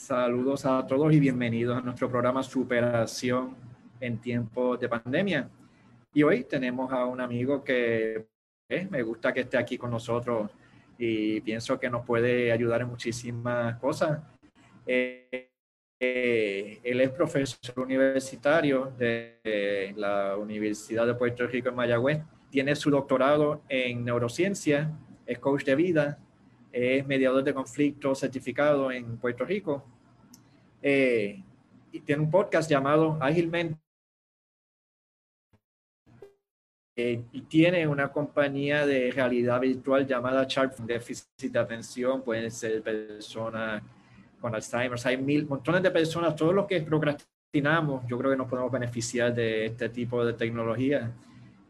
Saludos a todos y bienvenidos a nuestro programa Superación en tiempos de pandemia. Y hoy tenemos a un amigo que eh, me gusta que esté aquí con nosotros y pienso que nos puede ayudar en muchísimas cosas. Eh, eh, él es profesor universitario de la Universidad de Puerto Rico en Mayagüez. Tiene su doctorado en neurociencia, es coach de vida, es mediador de conflictos certificado en Puerto Rico. y tiene un podcast llamado Ágilmente Eh, y tiene una compañía de realidad virtual llamada Sharp déficit de atención, pueden ser personas con Alzheimer, hay mil, montones de personas, todos los que procrastinamos, yo creo que nos podemos beneficiar de este tipo de tecnología.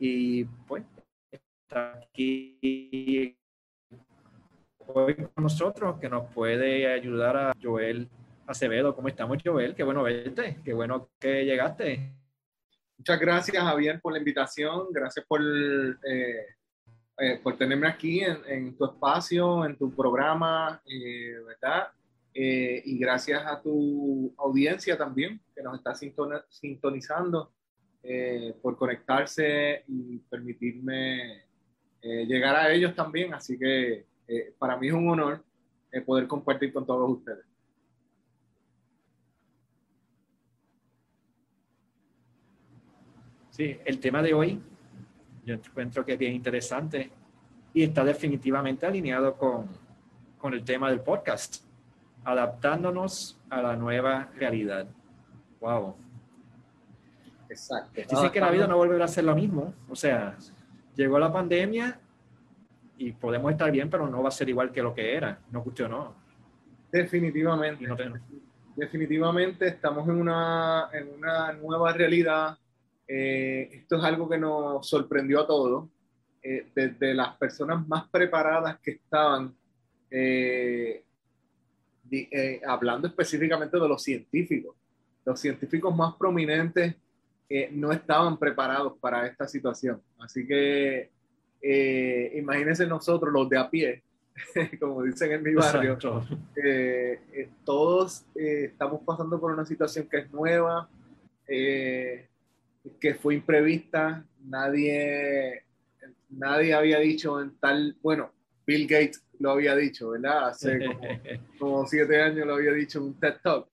Y pues, está aquí hoy con nosotros, que nos puede ayudar a Joel Acevedo. ¿Cómo estamos, Joel? Qué bueno verte, qué bueno que llegaste. Muchas gracias, Javier, por la invitación. Gracias por, eh, eh, por tenerme aquí en, tu espacio, en tu programa, eh, ¿verdad? y gracias a tu audiencia también, que nos está sintonizando, por conectarse y permitirme llegar a ellos también. Así que para mí es un honor poder compartir con todos ustedes. Sí, el tema de hoy yo encuentro que es bien interesante y está definitivamente alineado con, con el tema del podcast, adaptándonos a la nueva realidad. Wow. Exacto. Dice que la vida no volverá a ser lo mismo. O sea, llegó la pandemia y podemos estar bien, pero no va a ser igual que lo que era. No guste o no. Definitivamente. Definitivamente estamos en una, en una nueva realidad eh, esto es algo que nos sorprendió a todos, eh, desde las personas más preparadas que estaban, eh, hablando específicamente de los científicos. Los científicos más prominentes no estaban preparados para esta situación. Así que imagínense nosotros, los de a pie, como dicen en mi barrio, todos estamos pasando por una situación que es nueva, que fue imprevista, nadie, nadie había dicho en tal, bueno, Bill Gates lo había dicho, ¿verdad? Hace como, siete años lo había dicho en un TED Talk,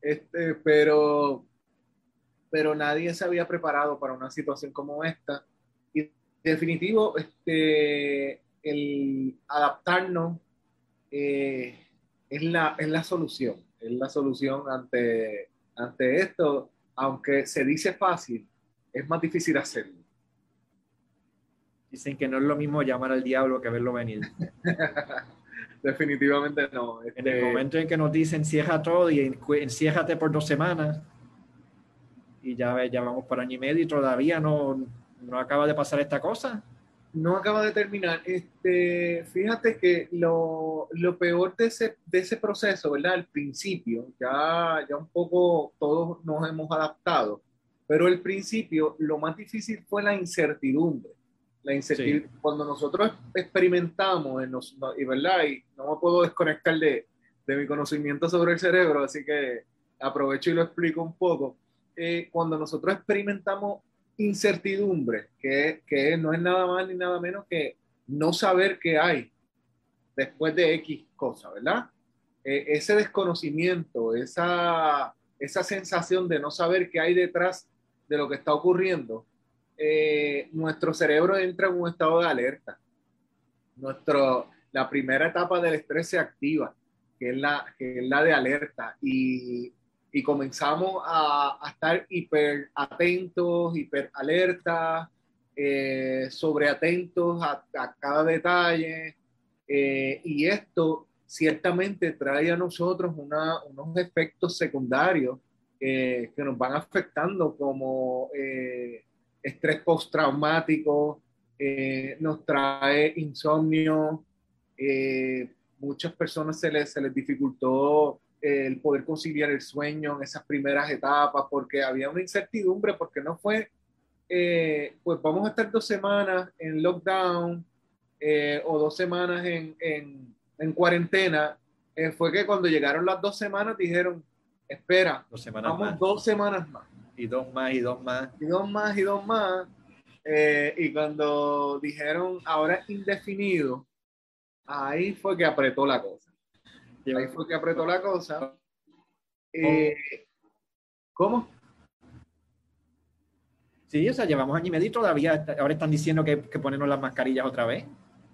este, pero, pero nadie se había preparado para una situación como esta. Definitivo, este, el adaptarnos eh, es, la, es la solución, es la solución ante, ante esto, aunque se dice fácil, es más difícil hacerlo. Dicen que no es lo mismo llamar al diablo que verlo venir. Definitivamente no. En el este, momento en que nos dicen cierra todo y enciérrate por dos semanas y ya, ya vamos por año y medio y todavía no, no acaba de pasar esta cosa. No acaba de terminar. Este, fíjate que lo, lo peor de ese, de ese proceso, ¿verdad? Al principio, ya, ya un poco todos nos hemos adaptado pero al principio lo más difícil fue la incertidumbre. La incertidumbre, cuando nosotros experimentamos, en nos, y verdad, y no me puedo desconectar de, de, mi conocimiento sobre el cerebro, así que aprovecho y lo explico un poco. Eh, cuando nosotros experimentamos incertidumbre, que, que no es nada más ni nada menos que no saber qué hay después de X cosa, ¿verdad? Eh, ese desconocimiento, esa, esa sensación de no saber qué hay detrás de lo que está ocurriendo, eh, nuestro cerebro entra en un estado de alerta. Nuestro, la primera etapa del estrés se activa, que es la, que es la de alerta, y, y comenzamos a, estar hiper atentos, hiper alerta, eh, sobre atentos a, cada detalle, eh, y esto ciertamente trae a nosotros unos efectos secundarios que nos van afectando como eh, estrés postraumático, eh, nos trae insomnio, eh, muchas personas se les, se les dificultó el poder conciliar el sueño en esas primeras etapas porque había una incertidumbre, porque no fue, pues vamos a estar dos semanas en lockdown o dos semanas en, en, en cuarentena eh, fue que cuando llegaron las dos semanas dijeron, espera, dos semanas vamos más. dos semanas más. Y dos más, y dos más. Y dos más, y dos más. Eh, y cuando dijeron, ahora indefinido, ahí fue que apretó la cosa. Ahí fue que apretó la cosa. Eh, ¿Cómo? Sí, o sea, llevamos año y medio y todavía, ahora están diciendo que, que ponernos las mascarillas otra vez.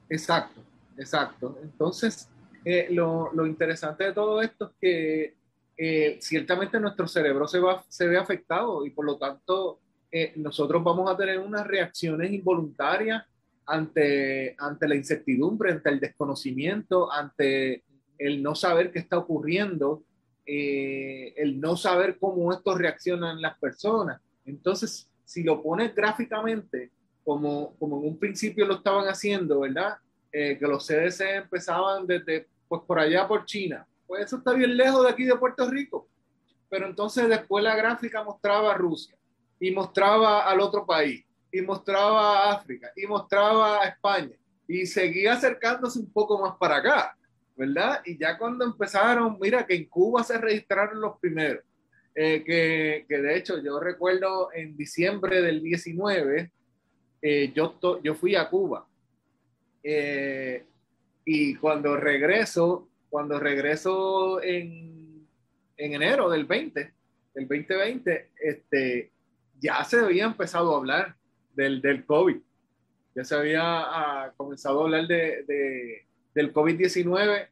Exacto, exacto. Entonces, eh, lo, lo, interesante de todo esto es que eh, ciertamente nuestro cerebro se, va, se ve afectado y por lo tanto eh, nosotros vamos a tener unas reacciones involuntarias ante, ante la incertidumbre, ante el desconocimiento, ante el no saber qué está ocurriendo, eh, el no saber cómo esto reaccionan las personas. Entonces, si lo pones gráficamente, como, como en un principio lo estaban haciendo, ¿verdad? Eh, que los CDC empezaban desde, pues por allá por China, pues eso está bien lejos de aquí de Puerto Rico. Pero entonces después la gráfica mostraba a Rusia y mostraba al otro país y mostraba a África y mostraba a España y seguía acercándose un poco más para acá, ¿verdad? Y ya cuando empezaron, mira que en Cuba se registraron los primeros, eh, que, que, de hecho yo recuerdo en diciembre del 19, eh, yo, to, yo fui a Cuba eh, y cuando regreso, cuando regreso en, en enero del 20, del 2020, este, ya se había empezado a hablar del, del COVID. Ya se había ah, comenzado a hablar de, de del COVID-19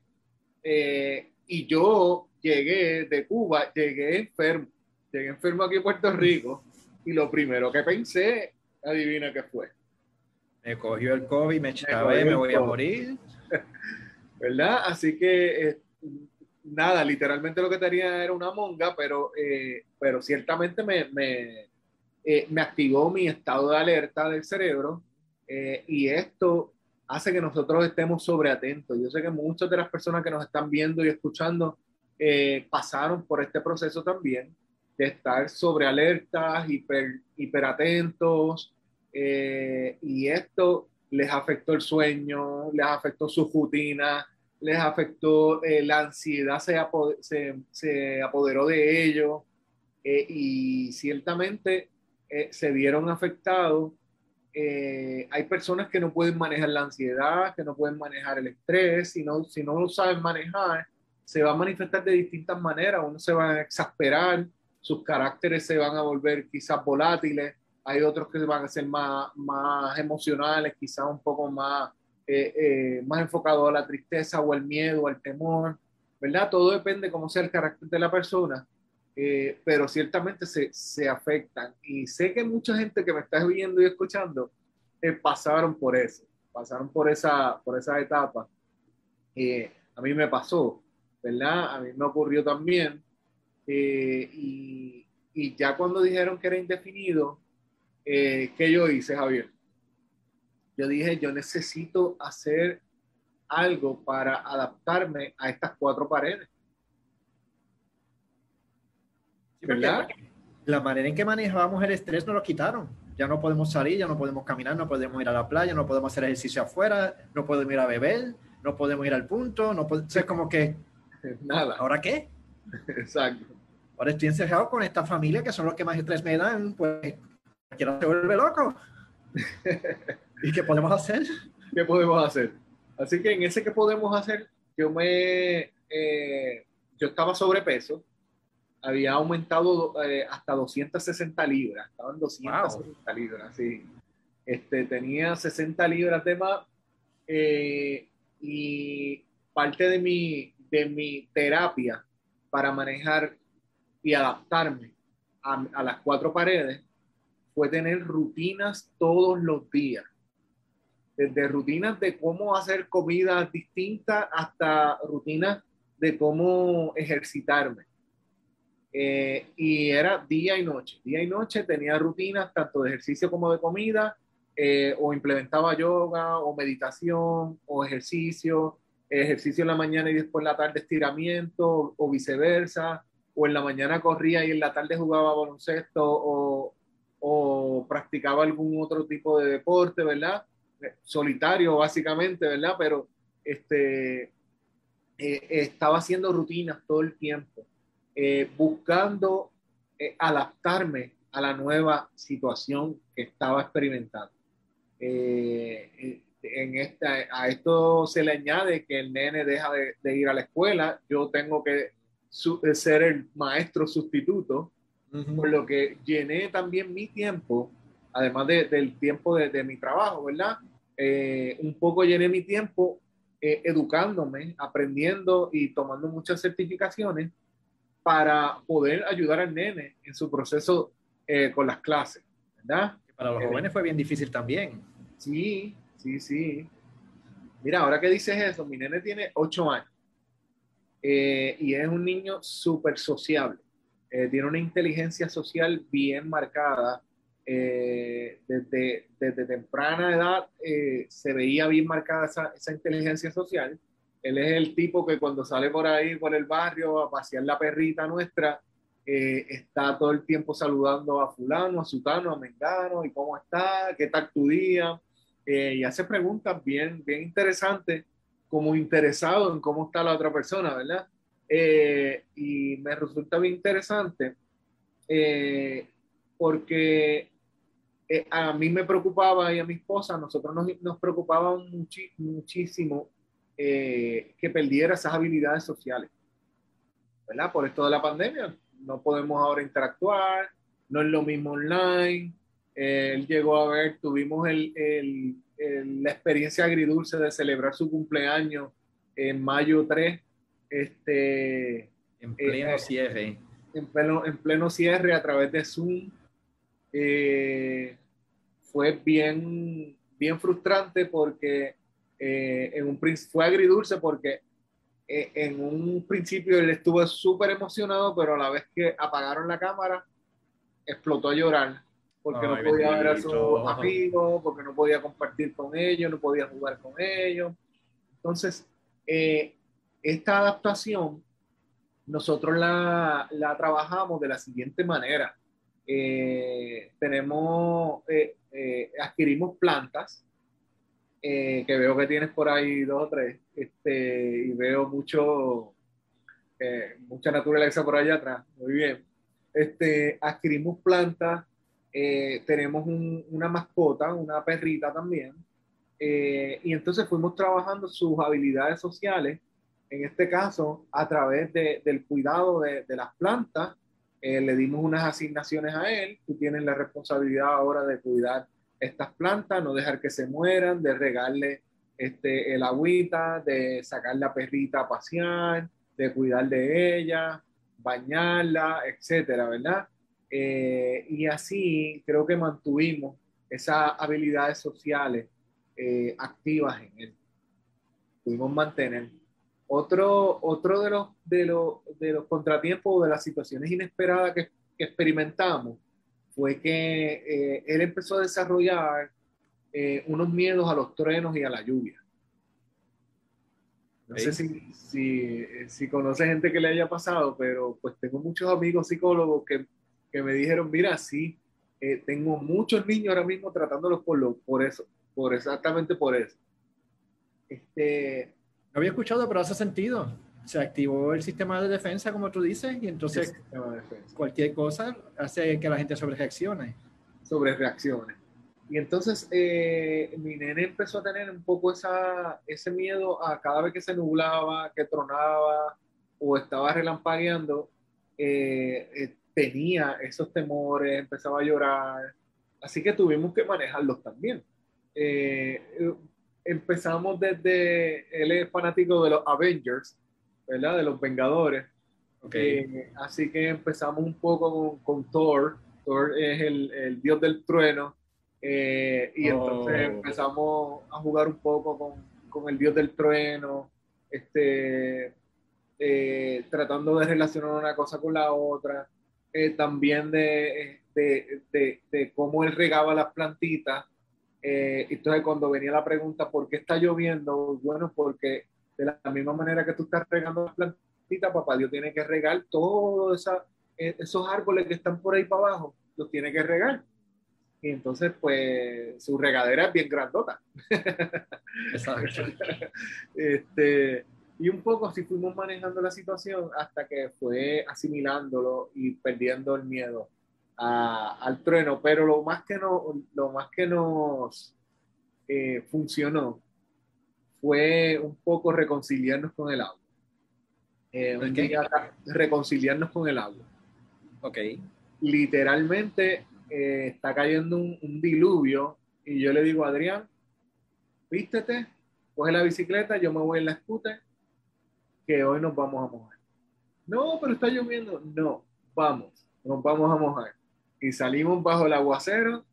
eh, y yo llegué de Cuba, llegué enfermo, llegué enfermo aquí en Puerto Rico y lo primero que pensé, adivina qué fue. Me cogió el COVID, me chavé, me, me voy a morir. ¿Verdad? Así que eh, nada, literalmente lo que tenía era una monga, pero, eh, pero ciertamente me, me, eh, me, activó mi estado de alerta del cerebro eh, y esto hace que nosotros estemos sobreatentos. Yo sé que muchas de las personas que nos están viendo y escuchando eh, pasaron por este proceso también de estar sobre alertas, hiper, hiperatentos, y esto les afectó el sueño, les afectó su rutina, les afectó eh, la ansiedad, se, se, se, apoderó de ellos eh, y ciertamente eh, se vieron afectados. Hay personas que no pueden manejar la ansiedad, que no pueden manejar el estrés, si no, si no lo saben manejar, se va a manifestar de distintas maneras, uno se va a exasperar, sus caracteres se van a volver quizás volátiles, hay otros que van a ser más, más emocionales, quizás un poco más, eh, eh, más enfocado a la tristeza o el miedo el temor, ¿verdad? Todo depende cómo sea el carácter de la persona, eh, pero ciertamente se, se, afectan. Y sé que mucha gente que me está viendo y escuchando eh, pasaron por eso, pasaron por esa, por esa etapa. a mí me pasó, ¿verdad? A mí me ocurrió también. y, y ya cuando dijeron que era indefinido, eh, ¿qué yo hice, Javier? Yo dije, yo necesito hacer algo para adaptarme a estas cuatro paredes. ¿Verdad? La manera en que manejábamos el estrés nos lo quitaron. Ya no podemos salir, ya no podemos caminar, no podemos ir a la playa, no podemos hacer ejercicio afuera, no podemos ir a beber, no podemos ir al punto, no podemos... Es como que... Nada. ¿Ahora qué? Exacto. Ahora estoy encerrado con esta familia que son los que más estrés me dan, pues cualquiera se vuelve loco. ¿Y qué podemos hacer? ¿Qué podemos hacer? Así que en ese que podemos hacer, yo me, eh, yo estaba sobrepeso, había aumentado eh, hasta 260 libras, estaban 260 wow. libras, sí. Este, tenía 60 libras de más eh, y parte de mi, de mi terapia para manejar y adaptarme a, a las cuatro paredes fue tener rutinas todos los días. Desde rutinas de cómo hacer comida distinta hasta rutinas de cómo ejercitarme. Eh, y era día y noche. Día y noche tenía rutinas tanto de ejercicio como de comida, eh, o implementaba yoga, o meditación, o ejercicio, ejercicio en la mañana y después en la tarde estiramiento, o viceversa, o en la mañana corría y en la tarde jugaba baloncesto, o, o practicaba algún otro tipo de deporte, ¿verdad? Solitario básicamente, ¿verdad? Pero este, eh, estaba haciendo rutinas todo el tiempo, eh, buscando eh, adaptarme a la nueva situación que estaba experimentando. en esta, a esto se le añade que el nene deja de, ir a la escuela, yo tengo que ser el maestro sustituto, por lo que llené también mi tiempo, además del tiempo de, de, mi trabajo, ¿verdad? un poco llené mi tiempo eh, educándome, aprendiendo y tomando muchas certificaciones para poder ayudar al nene en su proceso eh, con las clases, ¿verdad? Para los jóvenes fue bien difícil también. Sí, sí, sí. Mira, ahora que dices eso, mi nene tiene ocho años eh, y es un niño súper sociable. tiene una inteligencia social bien marcada eh, desde, desde, temprana edad eh, se veía bien marcada esa, esa, inteligencia social. Él es el tipo que cuando sale por ahí, por el barrio, a pasear la perrita nuestra, eh, está todo el tiempo saludando a fulano, a sutano, a mengano, y cómo está, qué tal tu día, y hace preguntas bien, bien interesantes, como interesado en cómo está la otra persona, ¿verdad? y me resulta bien interesante porque eh, a mí me preocupaba y a mi esposa, nosotros nos, nos preocupaba muchísimo eh, que perdiera esas habilidades sociales, ¿verdad? Por esto de la pandemia, no podemos ahora interactuar, no es lo mismo online. él llegó a ver, tuvimos el, el, la experiencia agridulce de celebrar su cumpleaños en mayo 3, este, en pleno eh, cierre. En pleno, en pleno cierre a través de Zoom eh, fue bien, bien frustrante porque eh, en un, fue agridulce porque eh, en un principio él estuvo súper emocionado, pero a la vez que apagaron la cámara, explotó a llorar porque no podía ver a sus amigos, porque no podía compartir con ellos, no podía jugar con ellos. Entonces, esta adaptación nosotros la, la, trabajamos de la siguiente manera. Eh, tenemos, eh, eh, adquirimos plantas, que veo que tienes por ahí dos o tres, este, y veo mucho, mucha naturaleza por allá atrás, muy bien. Este, adquirimos plantas, tenemos una mascota, una perrita también, y entonces fuimos trabajando sus habilidades sociales, en este caso, a través de, del cuidado de, de las plantas, eh, le dimos unas asignaciones a él, tú tienes la responsabilidad ahora de cuidar estas plantas, no dejar que se mueran, de regarle este, el agüita, de sacar la perrita a pasear, de cuidar de ella, bañarla, etcétera, ¿verdad? Eh, y así creo que mantuvimos esas habilidades sociales eh, activas en él. Pudimos mantener. Otro, otro de, los, de, los, de los contratiempos o de las situaciones inesperadas que, experimentamos fue que eh, él empezó a desarrollar eh, unos miedos a los truenos y a la lluvia. No sé si, si, si conoce gente que le haya pasado, pero pues tengo muchos amigos psicólogos que, que me dijeron, mira, sí, eh, tengo muchos niños ahora mismo tratándolos por, lo, por eso, por exactamente por eso. Este, había escuchado, pero hace sentido. Se activó el sistema de defensa, como tú dices, y entonces cualquier cosa hace que la gente sobre reaccione. Sobre reaccione. Y entonces eh, mi nene empezó a tener un poco esa, ese miedo a cada vez que se nublaba, que tronaba o estaba relampagueando, eh, eh, tenía esos temores, empezaba a llorar. Así que tuvimos que manejarlos también empezamos desde, él es fanático de los Avengers, ¿verdad? De los Vengadores. Okay. Eh, así que empezamos un poco con, Thor. Thor es el, el dios del trueno. Eh, y entonces oh. empezamos a jugar un poco con, con el dios del trueno, este, eh, tratando de relacionar una cosa con la otra. también de, de, de, de, cómo él regaba las plantitas entonces, cuando venía la pregunta, ¿por qué está lloviendo? Bueno, porque de la misma manera que tú estás regando las plantitas, papá Dios tiene que regar todos eh, esos árboles que están por ahí para abajo, los tiene que regar. Y entonces, pues, su regadera es bien grandota. Exacto. este, Y un poco así fuimos manejando la situación hasta que fue asimilándolo y perdiendo el miedo al trueno. Pero lo más que, no, lo más que nos eh, funcionó fue un poco reconciliarnos con el agua. Eh, reconciliarnos con el agua. Ok. Literalmente eh, está cayendo un, un, diluvio y yo le digo a Adrián, vístete, coge la bicicleta, yo me voy en la scooter, que hoy nos vamos a mojar. No, pero está lloviendo. No, vamos, nos vamos a mojar. Y salimos bajo el aguacero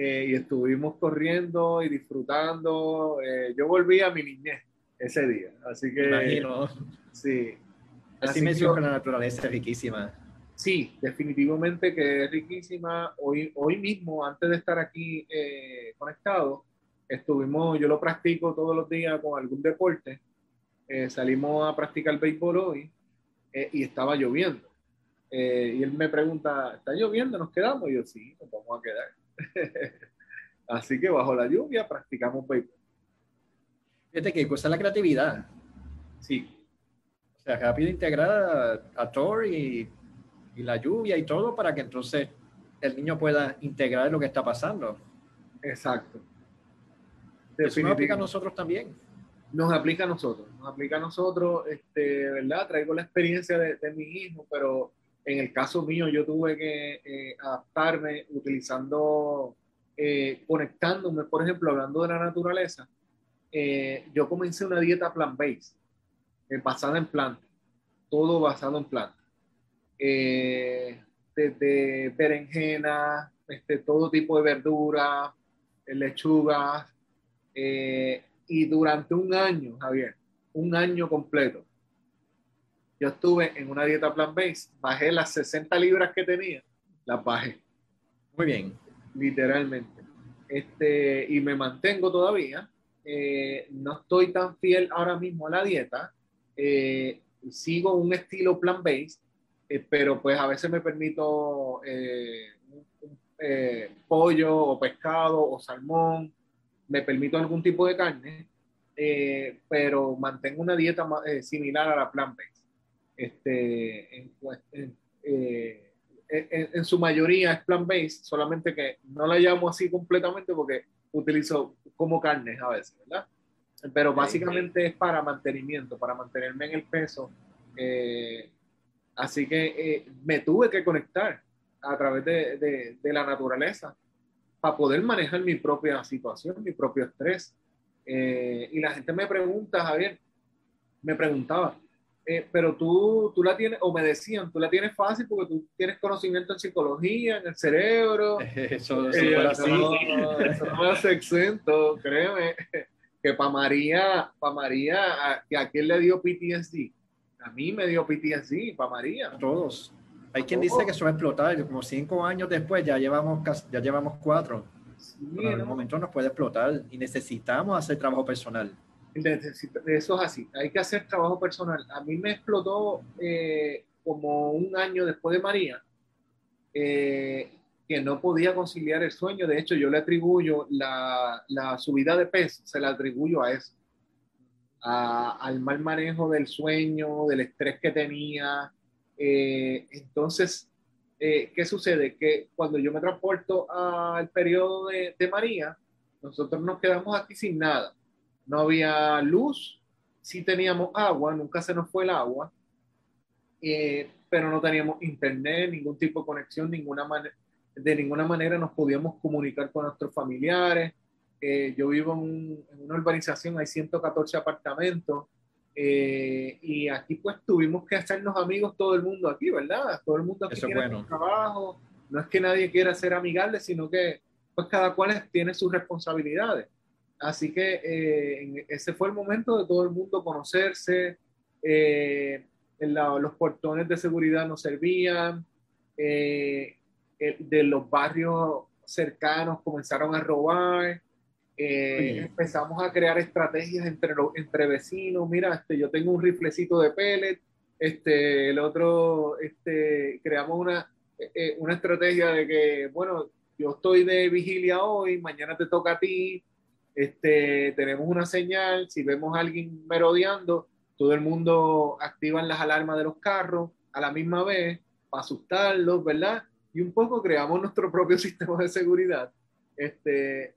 eh, y estuvimos corriendo y disfrutando. Eh, yo volví a mi niñez ese día, así que... Imagino. Sí. Así, me que la naturaleza riquísima. Sí, definitivamente que es riquísima. Hoy, hoy mismo, antes de estar aquí eh, conectado, estuvimos, yo lo practico todos los días con algún deporte. salimos a practicar béisbol hoy y estaba lloviendo. y él me pregunta, ¿está lloviendo? ¿Nos quedamos? Y yo, sí, nos vamos a quedar. Así que bajo la lluvia practicamos béisbol. Fíjate que cosa la creatividad. Sí. O sea, rápido integrar a, Thor y, la lluvia y todo para que entonces el niño pueda integrar lo que está pasando. Exacto. Eso nos aplica a nosotros también. Nos aplica a nosotros, nos aplica a nosotros, este, ¿verdad? Traigo la experiencia de, de mi hijo, pero en el caso mío, yo tuve que eh, adaptarme utilizando, eh, conectándome, por ejemplo, hablando de la naturaleza. Eh, yo comencé una dieta plant-based, basada en plantas, todo basado en plantas. desde berenjena, este, todo tipo de verduras, lechugas, y durante un año, Javier, un año completo, yo estuve en una dieta plant-based, bajé las 60 libras que tenía, las bajé. Muy bien. Literalmente. Este, y me mantengo todavía. Eh, no estoy tan fiel ahora mismo a la dieta. Eh, sigo un estilo plant-based, eh, pero pues a veces me permito pollo o pescado o salmón. Me permito algún tipo de carne, pero mantengo una dieta similar a la plant-based este, pues, eh, en, en, su mayoría es plant-based, solamente que no la llamo así completamente porque utilizo como carnes a veces, ¿verdad? Pero básicamente es para mantenimiento, para mantenerme en el peso. Eh, así que eh, me tuve que conectar a través de, de, de, la naturaleza para poder manejar mi propia situación, mi propio estrés. y la gente me pregunta, Javier, me preguntaba, eh, pero tú, tú la tienes, o me decían, tú la tienes fácil porque tú tienes conocimiento en psicología, en el cerebro. Eso, eso, eh, así. No, eso no me hace exento, créeme. Que para María, para María, ¿a, ¿a quién le dio PTSD? A mí me dio PTSD, para María. A todos. Hay quien dice que eso va a explotar, como cinco años después ya llevamos, ya llevamos cuatro. en algún momento nos puede explotar y necesitamos hacer trabajo personal. Eso es así, hay que hacer trabajo personal. A mí me explotó eh, como un año después de María, eh, que no podía conciliar el sueño. De hecho, yo le atribuyo la, la subida de peso, se la atribuyo a eso, al mal manejo del sueño, del estrés que tenía. Eh, entonces, ¿qué sucede? Que cuando yo me transporto al periodo de, de María, nosotros nos quedamos aquí sin nada no había luz, sí teníamos agua, nunca se nos fue el agua, eh, pero no teníamos internet, ningún tipo de conexión, ninguna de ninguna manera nos podíamos comunicar con nuestros familiares. Eh, yo vivo en, una urbanización, hay 114 apartamentos, eh, y aquí pues tuvimos que hacernos amigos todo el mundo aquí, ¿verdad? Todo el mundo aquí tiene trabajo, no es que nadie quiera ser amigable, sino que pues cada cual tiene sus responsabilidades. Así que eh, ese fue el momento de todo el mundo conocerse. Eh, los portones de seguridad nos servían. Eh, de los barrios cercanos comenzaron a robar. empezamos a crear estrategias entre, entre vecinos. Mira, este, yo tengo un riflecito de pellet. Este, el otro, este, creamos una, una estrategia de que, bueno, yo estoy de vigilia hoy, mañana te toca a ti, este, tenemos una señal, si vemos a alguien merodeando, todo el mundo activa las alarmas de los carros a la misma vez para asustarlos, ¿verdad? Y un poco creamos nuestro propio sistema de seguridad. Este,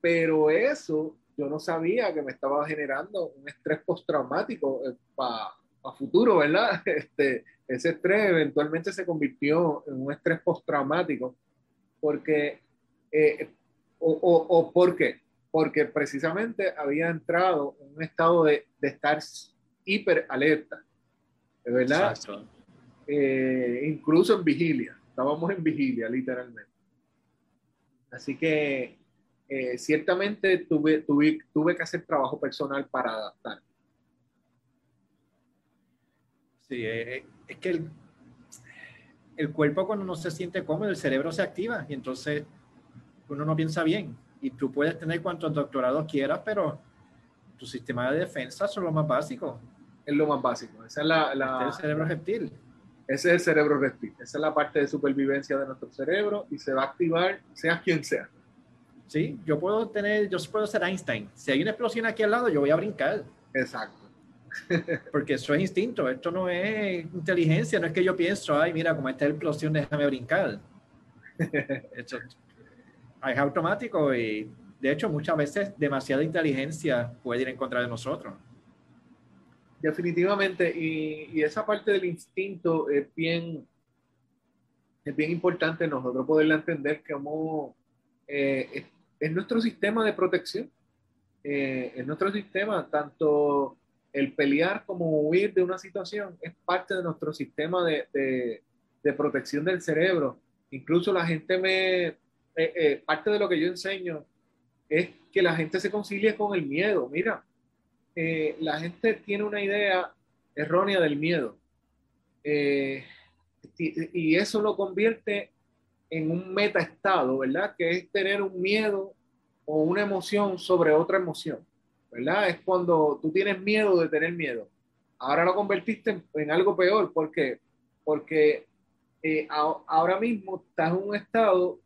pero eso yo no sabía que me estaba generando un estrés postraumático eh, para futuro, ¿verdad? Este, ese estrés eventualmente se convirtió en un estrés postraumático porque, eh, o, o, o ¿por qué? Porque precisamente había entrado en un estado de, de estar hiper alerta, ¿verdad? Eh, incluso en vigilia, estábamos en vigilia literalmente. Así que eh, ciertamente tuve, tuve, tuve que hacer trabajo personal para adaptar. Sí, eh, es que el, el cuerpo cuando no se siente cómodo, el cerebro se activa y entonces uno no piensa bien. Y tú puedes tener cuantos doctorados quieras, pero tu sistema de defensa son lo más básico. Es lo más básico. Esa es la, la este es el cerebro reptil. Ese es el cerebro reptil. Esa es la parte de supervivencia de nuestro cerebro y se va a activar, sea quien sea. Sí, yo puedo tener, yo puedo ser Einstein. Si hay una explosión aquí al lado, yo voy a brincar. Exacto. Porque eso es instinto, esto no es inteligencia, no es que yo pienso, ay, mira, como está la explosión, déjame brincar. Esto es automático y de hecho muchas veces demasiada inteligencia puede ir en contra de nosotros. Definitivamente, y, y esa parte del instinto es bien, es bien importante nosotros poderla entender como eh, es, es, nuestro sistema de protección. Eh, es nuestro sistema, tanto el pelear como huir de una situación es parte de nuestro sistema de, de, de protección del cerebro. Incluso la gente me, eh, eh, parte de lo que yo enseño es que la gente se concilie con el miedo. Mira, eh, la gente tiene una idea errónea del miedo y, eso lo convierte en un metaestado, ¿verdad? Que es tener un miedo o una emoción sobre otra emoción, ¿verdad? Es cuando tú tienes miedo de tener miedo. Ahora lo convertiste en, algo peor, ¿por? Porque ahora mismo estás en un estado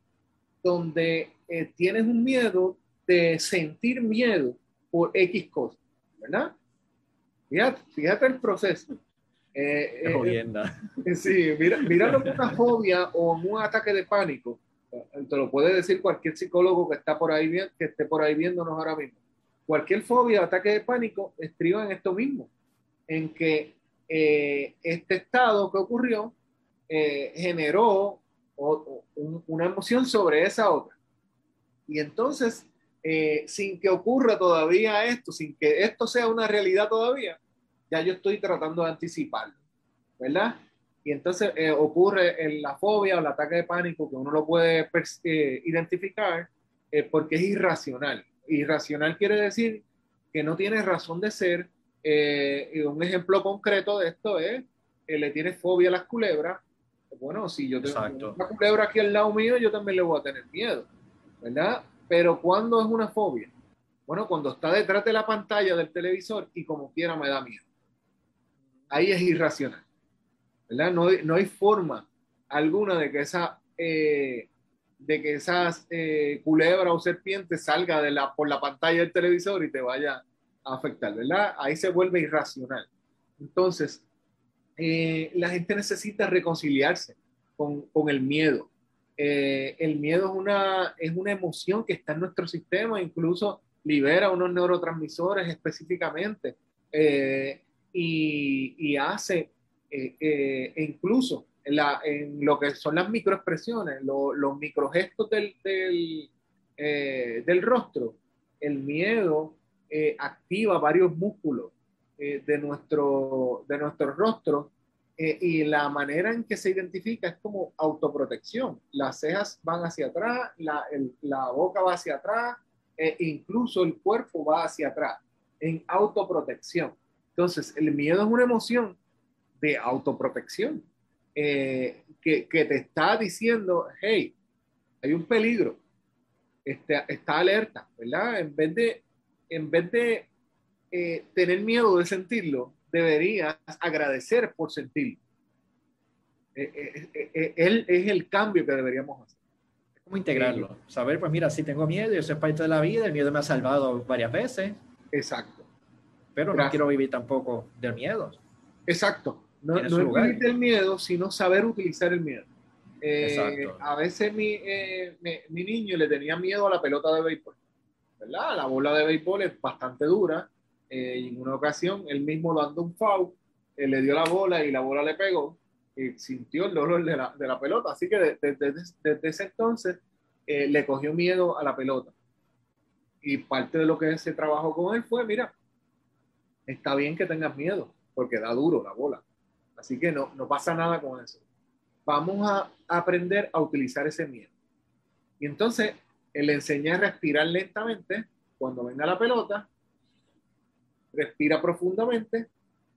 donde eh, tienes un miedo de sentir miedo por X cosas, ¿verdad? Fíjate, fíjate el proceso. Eh, eh, sí, mira, mira lo que una fobia o un ataque de pánico. Te lo puede decir cualquier psicólogo que está por ahí que esté por ahí viéndonos ahora mismo. Cualquier fobia o ataque de pánico estriba en esto mismo, en que eh, este estado que ocurrió eh, generó una emoción sobre esa otra. Y entonces, eh, sin que ocurra todavía esto, sin que esto sea una realidad todavía, ya yo estoy tratando de anticiparlo, ¿verdad? Y entonces eh, ocurre en la fobia o el ataque de pánico que uno lo puede eh, identificar porque es irracional. Irracional quiere decir que no tiene razón de ser. Eh, un ejemplo concreto de esto es, le tiene fobia a las culebras. Bueno, si yo tengo Exacto. una culebra aquí al lado mío, yo también le voy a tener miedo, ¿verdad? Pero ¿cuándo es una fobia? Bueno, cuando está detrás de la pantalla del televisor y como quiera me da miedo ahí es irracional. ¿verdad? No, no hay forma alguna de que esa, eh, de que esas eh, culebra o serpiente salga de la, por la pantalla del televisor y te vaya a afectar, ¿verdad? Ahí se vuelve irracional. Entonces, eh, la gente necesita reconciliarse con, con el miedo. Eh, el miedo es una, es una emoción que está en nuestro sistema, incluso libera unos neurotransmisores específicamente. Eh, y, y hace eh, eh, incluso la, en, lo que son las microexpresiones, lo, los microgestos del, del, eh, del, rostro, el miedo eh, activa varios músculos eh, de, nuestro, de nuestro rostro y la manera en que se identifica es como autoprotección. Las cejas van hacia atrás, la, la boca va hacia atrás, e incluso el cuerpo va hacia atrás, en autoprotección. Entonces, el miedo es una emoción de autoprotección eh, que, que, te está diciendo, hey, hay un peligro, este, está alerta, ¿verdad? En vez de, en vez de eh, tener miedo de sentirlo, deberías agradecer por sentirlo. Eh, eh, él es el cambio que deberíamos hacer. Es como integrarlo, saber, pues mira, si tengo miedo, eso es parte de la vida, el miedo me ha salvado varias veces. Exacto pero no quiero vivir tampoco del miedo. Exacto. No, no es vivir del miedo, sino saber utilizar el miedo. Eh, a veces mi, eh, mi, niño le tenía miedo a la pelota de béisbol. ¿verdad? La bola de béisbol es bastante dura. Eh, en una ocasión, él mismo dando un foul, le dio la bola y la bola le pegó. Y sintió el dolor de la, de la pelota. Así que desde ese entonces le cogió miedo a la pelota. Y parte de lo que se trabajó con él fue, mira, está bien que tengas miedo, porque da duro la bola. Así que no, no pasa nada con eso. Vamos a aprender a utilizar ese miedo. Y entonces, le enseña a respirar lentamente cuando venga la pelota. Respira profundamente,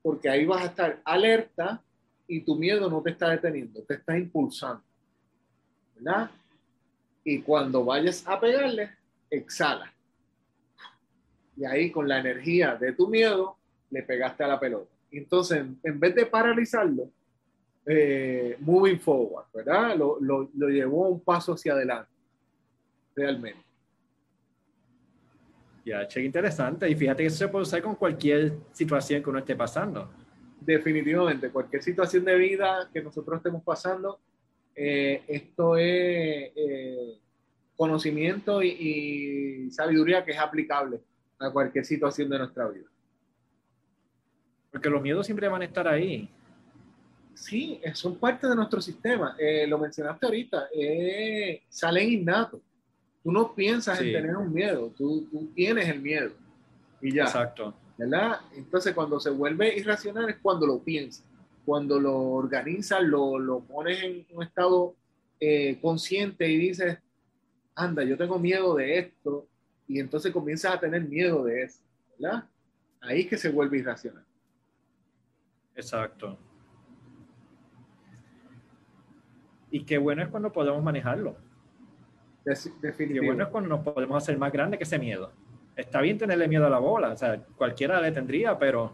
porque ahí vas a estar alerta y tu miedo no te está deteniendo, te está impulsando. ¿Verdad? Y cuando vayas a pegarle, exhala. Y ahí con la energía de tu miedo, le pegaste a la pelota. Entonces, en vez de paralizarlo, eh, moving forward, ¿verdad? Lo, lo, lo, llevó un paso hacia adelante, realmente. Ya, che, interesante. Y fíjate que eso se puede usar con cualquier situación que uno esté pasando. Definitivamente, cualquier situación de vida que nosotros estemos pasando, eh, esto es eh, conocimiento y, y sabiduría que es aplicable a cualquier situación de nuestra vida. Porque los miedos siempre van a estar ahí. Sí, son parte de nuestro sistema. Eh, lo mencionaste ahorita, eh, salen innatos. Tú no piensas en tener un miedo, tú, tú, tienes el miedo. Y ya. Exacto. ¿Verdad? Entonces, cuando se vuelve irracional es cuando lo piensas, cuando lo organizas, lo, lo pones en un estado eh, consciente y dices, anda, yo tengo miedo de esto, y entonces comienzas a tener miedo de eso, ¿verdad? Ahí es que se vuelve irracional. Exacto. Y qué bueno es cuando podemos manejarlo. Definitivamente. Qué bueno es cuando nos podemos hacer más grande que ese miedo. Está bien tenerle miedo a la bola, o sea, cualquiera le tendría, pero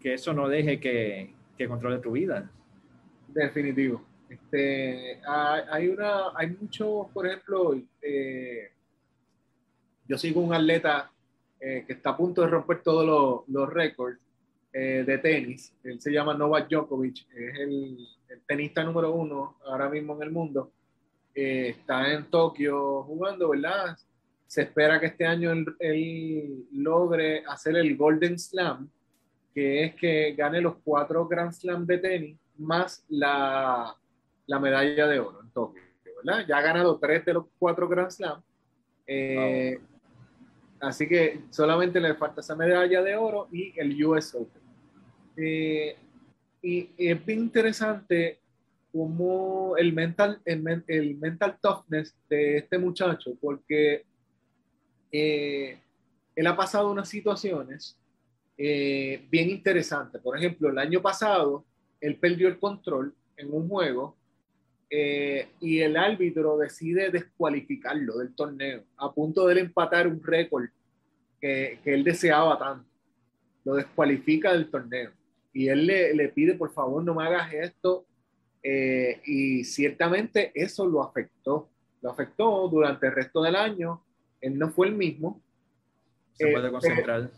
que eso no deje que, que controle tu vida. Definitivo. Este, hay, una, hay mucho, por ejemplo, eh, yo sigo un atleta eh, que está a punto de romper todos los, los récords eh, de tenis. Él se llama Novak Djokovic, es el, tenista número uno ahora mismo en el mundo. Eh, está en Tokio jugando, ¿verdad? Se espera que este año él, logre hacer el Golden Slam, que es que gane los cuatro Grand Slam de tenis más la, la medalla de oro en Tokio, ¿verdad? Ya ha ganado tres de los cuatro Grand Slam. Eh, así que solamente le falta esa medalla de oro y el US Open. Eh, y es bien interesante como el mental, el, mental toughness de este muchacho, porque eh, él ha pasado unas situaciones eh, bien interesantes. Por ejemplo, el año pasado, él perdió el control en un juego y el árbitro decide descualificarlo del torneo, a punto de empatar un récord que, que él deseaba tanto. Lo descualifica del torneo y él le, pide, por favor, no me hagas esto. Eh, y ciertamente eso lo afectó, lo afectó durante el resto del año. Él no fue el mismo. Se puede eh, concentrar.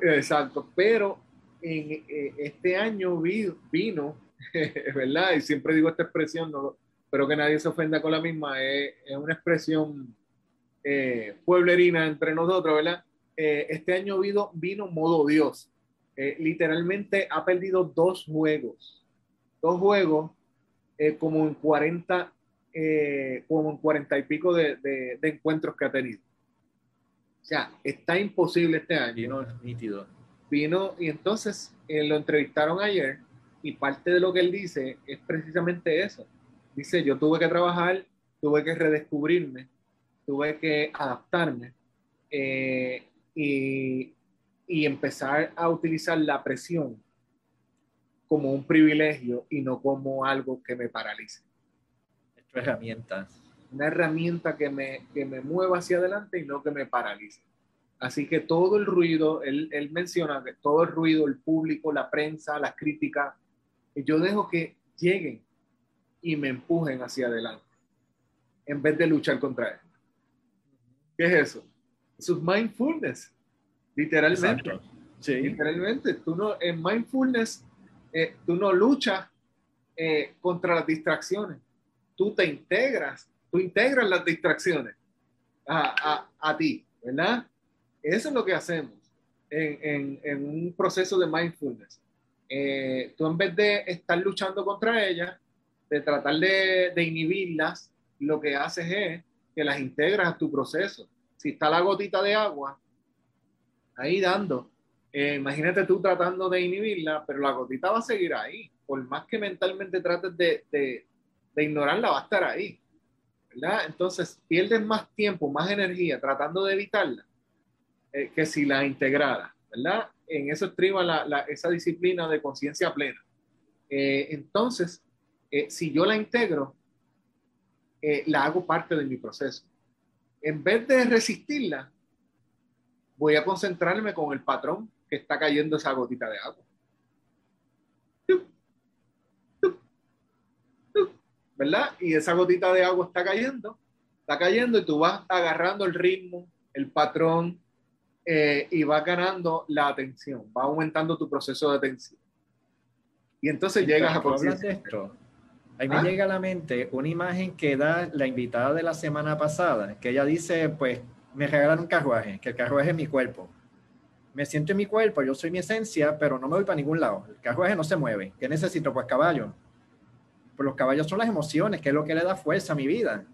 exacto, pero en eh, este año vino, ¿verdad? Y siempre digo esta expresión, no, pero que nadie se ofenda con la misma, es, una expresión pueblerina entre nosotros, ¿verdad? este año vino, vino modo Dios. Eh, literalmente ha perdido dos juegos, dos juegos eh, como en 40, eh, como en 40 y pico de, de, encuentros que ha tenido. O sea, está imposible este año. Vino nítido. Vino y entonces lo entrevistaron ayer y parte de lo que él dice es precisamente eso. Dice, yo tuve que trabajar, tuve que redescubrirme, tuve que adaptarme y y empezar a utilizar la presión como un privilegio y no como algo que me paralice. Esto es herramienta. Una herramienta que me, que me mueva hacia adelante y no que me paralice. Así que todo el ruido, él, él menciona que todo el ruido, el público, la prensa, las críticas, yo dejo que lleguen y me empujen hacia adelante en vez de luchar contra él. ¿Qué es eso? Eso es mindfulness. Literalmente. Sí. Literalmente, tú no, en mindfulness, eh, tú no luchas eh, contra las distracciones, tú te integras, tú integras las distracciones a, a, a ti, ¿verdad? Eso es lo que hacemos en, en, en un proceso de mindfulness. Eh, tú en vez de estar luchando contra ellas, de tratar de, de, inhibirlas, lo que haces es que las integras a tu proceso. Si está la gotita de agua ahí dando, eh, imagínate tú tratando de inhibirla, pero la gotita va a seguir ahí. Por más que mentalmente trates de, de, de ignorarla, va a estar ahí. ¿verdad? Entonces pierdes más tiempo, más energía tratando de evitarla eh, que si la integrara, ¿verdad? En eso estriba la, la, esa disciplina de conciencia plena. Eh, entonces, eh, si yo la integro, eh, la hago parte de mi proceso. En vez de resistirla, voy a concentrarme con el patrón que está cayendo esa gotita de agua. ¿Verdad? Y esa gotita de agua está cayendo, está cayendo y tú vas agarrando el ritmo, el patrón, eh, y vas ganando la atención, va aumentando tu proceso de atención. Y entonces llegas a conciencia. esto, ahí me ¿Ah? llega a la mente una imagen que da la invitada de la semana pasada, que ella dice, pues, me regalan un carruaje, que el carruaje es mi cuerpo. Me siento en mi cuerpo, yo soy mi esencia, pero no me voy para ningún lado. El carruaje no se mueve. ¿Qué necesito? Pues caballo pues los caballos son las emociones, que es lo que le da fuerza a mi vida.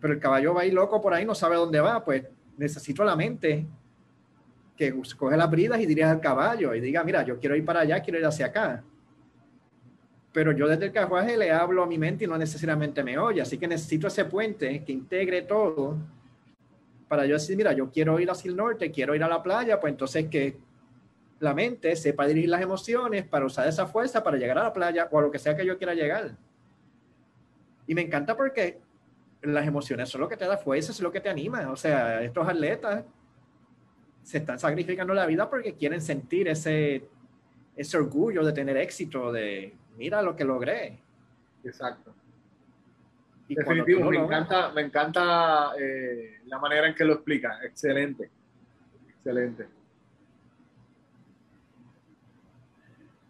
Pero el caballo va ahí loco por ahí, no sabe dónde va, pues necesito la mente que coge las bridas y dirija al caballo y diga, mira, yo quiero ir para allá, quiero ir hacia acá. Pero yo desde el carruaje le hablo a mi mente y no necesariamente me oye, así que necesito ese puente que integre todo para yo decir, mira, yo quiero ir hacia el norte, quiero ir a la playa, pues entonces que la mente sepa dirigir las emociones para usar esa fuerza para llegar a la playa o a lo que sea que yo quiera llegar. Y me encanta porque las emociones son lo que te da fuerza, es lo que te anima. O sea, estos atletas se están sacrificando la vida porque quieren sentir ese, ese orgullo de tener éxito, de mira lo que logré. Exacto. Y Definitivo, me, encanta, me encanta eh, la manera en que lo explica. Excelente. Excelente.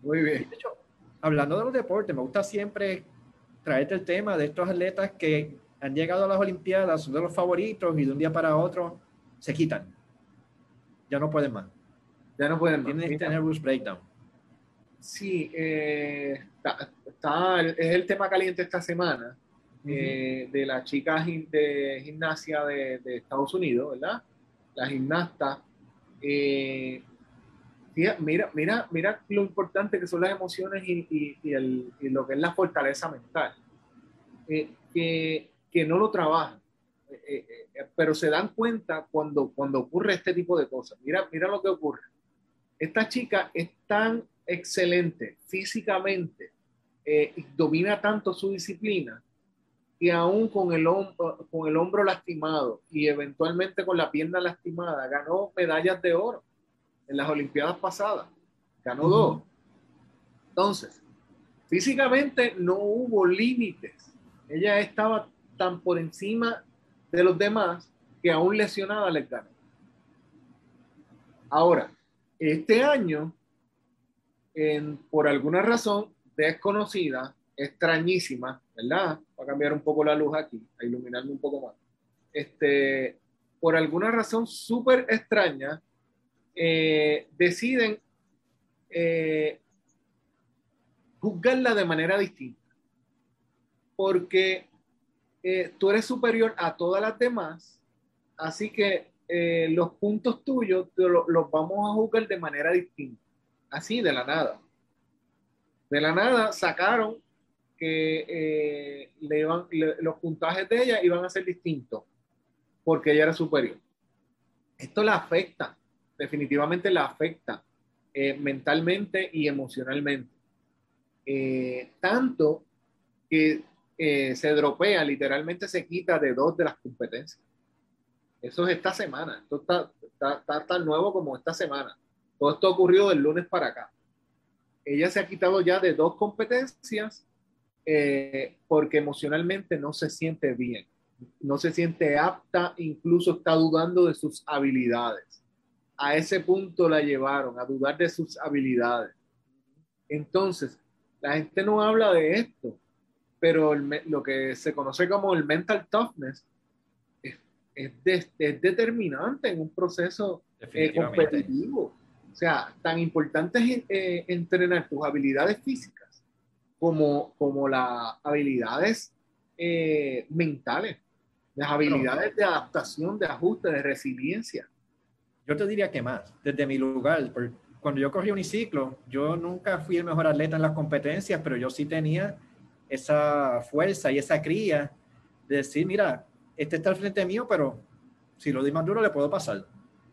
Muy bien. De hecho, hablando de los deportes, me gusta siempre traerte el tema de estos atletas que han llegado a las Olimpiadas, son de los favoritos y de un día para otro se quitan. Ya no pueden más. Ya no pueden más. Tienen este nervous breakdown. Sí, eh, está, es el tema caliente esta semana eh, de la chica de gimnasia de, de, Estados Unidos, ¿verdad? La gimnasta. Eh, mira, mira, mira lo importante que son las emociones y, y, y lo que es la fortaleza mental. Eh, que, no lo trabajan, pero se dan cuenta cuando, cuando ocurre este tipo de cosas. Mira, mira lo que ocurre. Esta chica es tan excelente físicamente, domina tanto su disciplina, y aún con el, hombro, con el hombro lastimado y eventualmente con la pierna lastimada, ganó medallas de oro en las Olimpiadas pasadas. Ganó dos. Entonces, físicamente no hubo límites. Ella estaba tan por encima de los demás que aún lesionada les ganó. Ahora, este año, en, por alguna razón desconocida, extrañísima, ¿verdad? Va a cambiar un poco la luz aquí, a iluminarme un poco más. Este, por alguna razón súper extraña, eh, deciden eh, juzgarla de manera distinta. Porque eh, tú eres superior a todas las demás, así que eh, los puntos tuyos los vamos a juzgar de manera distinta. Así, de la nada. De la nada sacaron que eh, le iban, le, los puntajes de ella iban a ser distintos porque ella era superior. Esto la afecta definitivamente la afecta eh, mentalmente y emocionalmente. Eh, tanto que eh, se dropea, literalmente se quita de dos de las competencias. Eso es esta semana. Esto está, está, tan nuevo como esta semana. Todo esto ocurrió del lunes para acá. Ella se ha quitado ya de dos competencias porque emocionalmente no se siente bien, no se siente apta, incluso está dudando de sus habilidades a ese punto la llevaron, a dudar de sus habilidades. Entonces, la gente no habla de esto, pero lo que se conoce como el mental toughness es, determinante en un proceso eh, competitivo. O sea, tan importante es eh, entrenar tus habilidades físicas como, como las habilidades eh, mentales, las habilidades de adaptación, de ajuste, de resiliencia. Yo te diría que más, desde mi lugar, cuando yo corrí uniciclo, yo nunca fui el mejor atleta en las competencias, pero yo sí tenía esa fuerza y esa cría de decir, mira, este está al frente mío, pero si lo doy más duro le puedo pasar.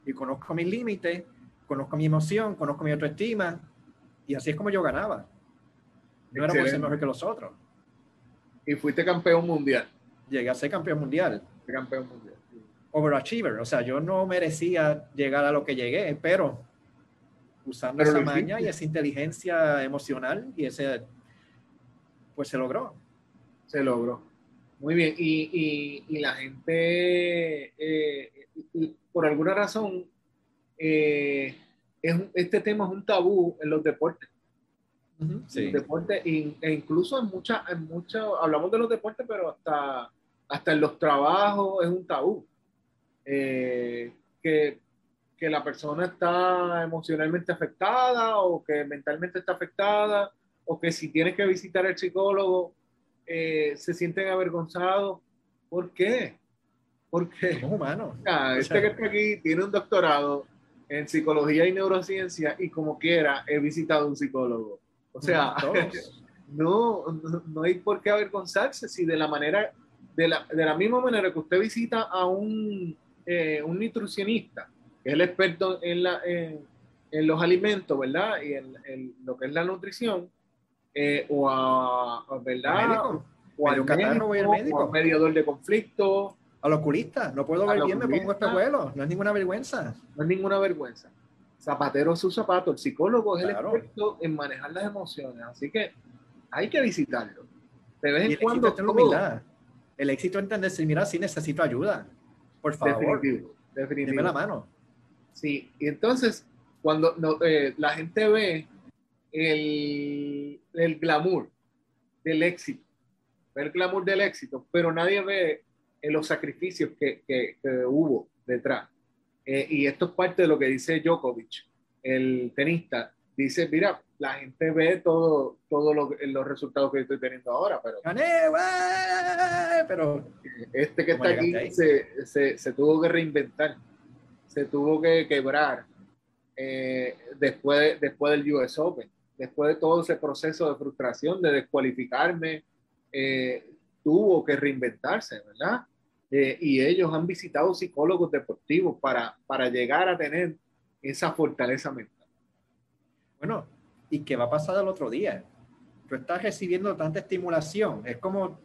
Y conozco mis límites, conozco mi emoción, conozco mi autoestima, y así es como yo ganaba. No era por ser mejor que los otros. Y fuiste campeón mundial. Llegué a ser campeón mundial. Campeón mundial. Overachiever, o sea, yo no merecía llegar a lo que llegué, pero usando esa maña y esa inteligencia emocional y ese, pues se logró. Se logró. Muy bien. Y, y, la gente, eh, por alguna razón, eh, es, este tema es un tabú en los deportes. Sí. deportes e incluso en muchas, en muchas, hablamos de los deportes, pero hasta, hasta en los trabajos es un tabú. Eh, que que la persona está emocionalmente afectada o que mentalmente está afectada o que si tienes que visitar al psicólogo eh, se sienten avergonzados. ¿Por qué? Porque somos humanos. este que está aquí tiene un doctorado en psicología y neurociencia y como quiera he visitado un psicólogo. O sea, no, no, hay por qué avergonzarse si de la manera, de la, de la misma manera que usted visita a un, eh, un nutricionista, es el experto en, la, en, los alimentos, ¿verdad? Y en, lo que es la nutrición, eh, o a, ¿verdad? O al médico, médico, o al mediador de conflicto. Al oculista, no puedo ver bien, me pongo espejuelos, no es ninguna vergüenza. No es ninguna vergüenza. Zapatero su zapato, el psicólogo es el experto en manejar las emociones, así que hay que visitarlo. De vez en cuando. Humildad. El éxito es decir, mira, si necesito ayuda, por favor. Definitivo, definitivo. Dime la mano. Sí, y entonces cuando eh, la gente ve el, el, glamour del éxito, ve el glamour del éxito, pero nadie ve los sacrificios que, que, hubo detrás. Eh, y esto es parte de lo que dice Djokovic, el tenista. Dice, mira, la gente ve todo, todo los resultados que estoy teniendo ahora, pero... Pero... Este que está aquí se, se, se tuvo que reinventar se tuvo que quebrar eh, después, después del US Open, después de todo ese proceso de frustración, de descualificarme, eh, tuvo que reinventarse, ¿verdad? Eh, y ellos han visitado psicólogos deportivos para, para llegar a tener esa fortaleza mental. Bueno, ¿y qué va a pasar el otro día? Tú estás recibiendo tanta estimulación, es como,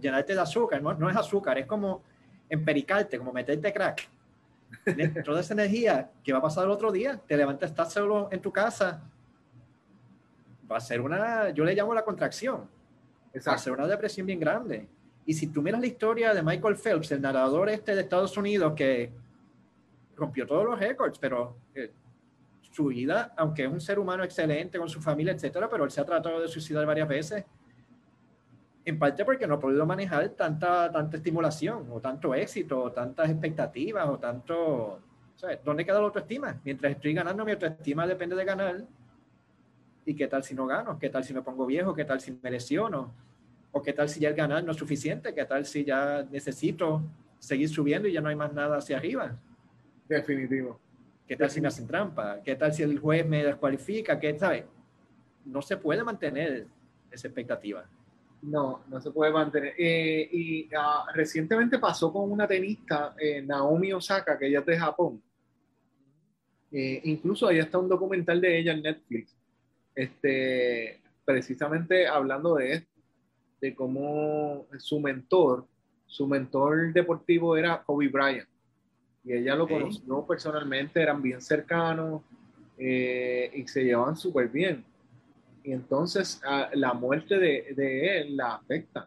llenarte de azúcar, no, no es azúcar, es como empericarte, como meterte crack dentro de esa energía, ¿qué va a pasar el otro día? Te levantas, estás solo en tu casa, va a ser una, yo le llamo la contracción, va a ser una depresión bien grande. Y si tú miras la historia de Michael Phelps, el nadador este de Estados Unidos que rompió todos los récords, pero eh, su vida, aunque es un ser humano excelente con su familia, etcétera, pero él se ha tratado de suicidar varias veces en parte porque no he podido manejar tanta, tanta estimulación, o tanto éxito, o tantas expectativas, o tanto... ¿Dónde queda la autoestima? Mientras estoy ganando, mi autoestima depende de ganar. ¿Y qué tal si no gano? ¿Qué tal si me pongo viejo? ¿Qué tal si me lesiono? ¿O qué tal si ya el ganar no es suficiente? ¿Qué tal si ya necesito seguir subiendo y ya no hay más nada hacia arriba? Definitivo. ¿Qué tal si me hacen trampa? ¿Qué tal si el juez me descualifica? ¿Qué, sabe? No se puede mantener esa expectativa. No, no se puede mantener. Eh, y ah, recientemente pasó con una tenista, eh, Naomi Osaka, que ella es de Japón. Eh, incluso ahí está un documental de ella en Netflix, este, precisamente hablando de esto, de cómo su mentor, su mentor deportivo era Kobe Bryant. Y ella lo conoció personalmente, eran bien cercanos y se llevaban súper bien y entonces la muerte de, él la afecta,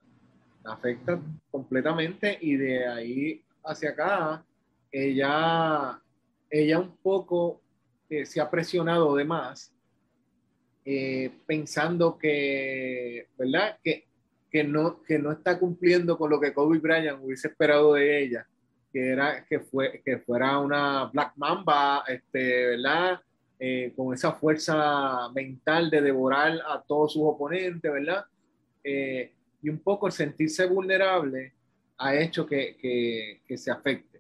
la afecta completamente y de ahí hacia acá ella ella un poco se ha presionado de más, pensando que, ¿verdad? Que, que, no, que no está cumpliendo con lo que Kobe Bryant hubiese esperado de ella, que era que, fue, que fuera una Black Mamba, este, ¿verdad? Eh, con esa fuerza mental de devorar a todos sus oponentes, ¿verdad? Eh, y un poco el sentirse vulnerable ha hecho que, que, se afecte,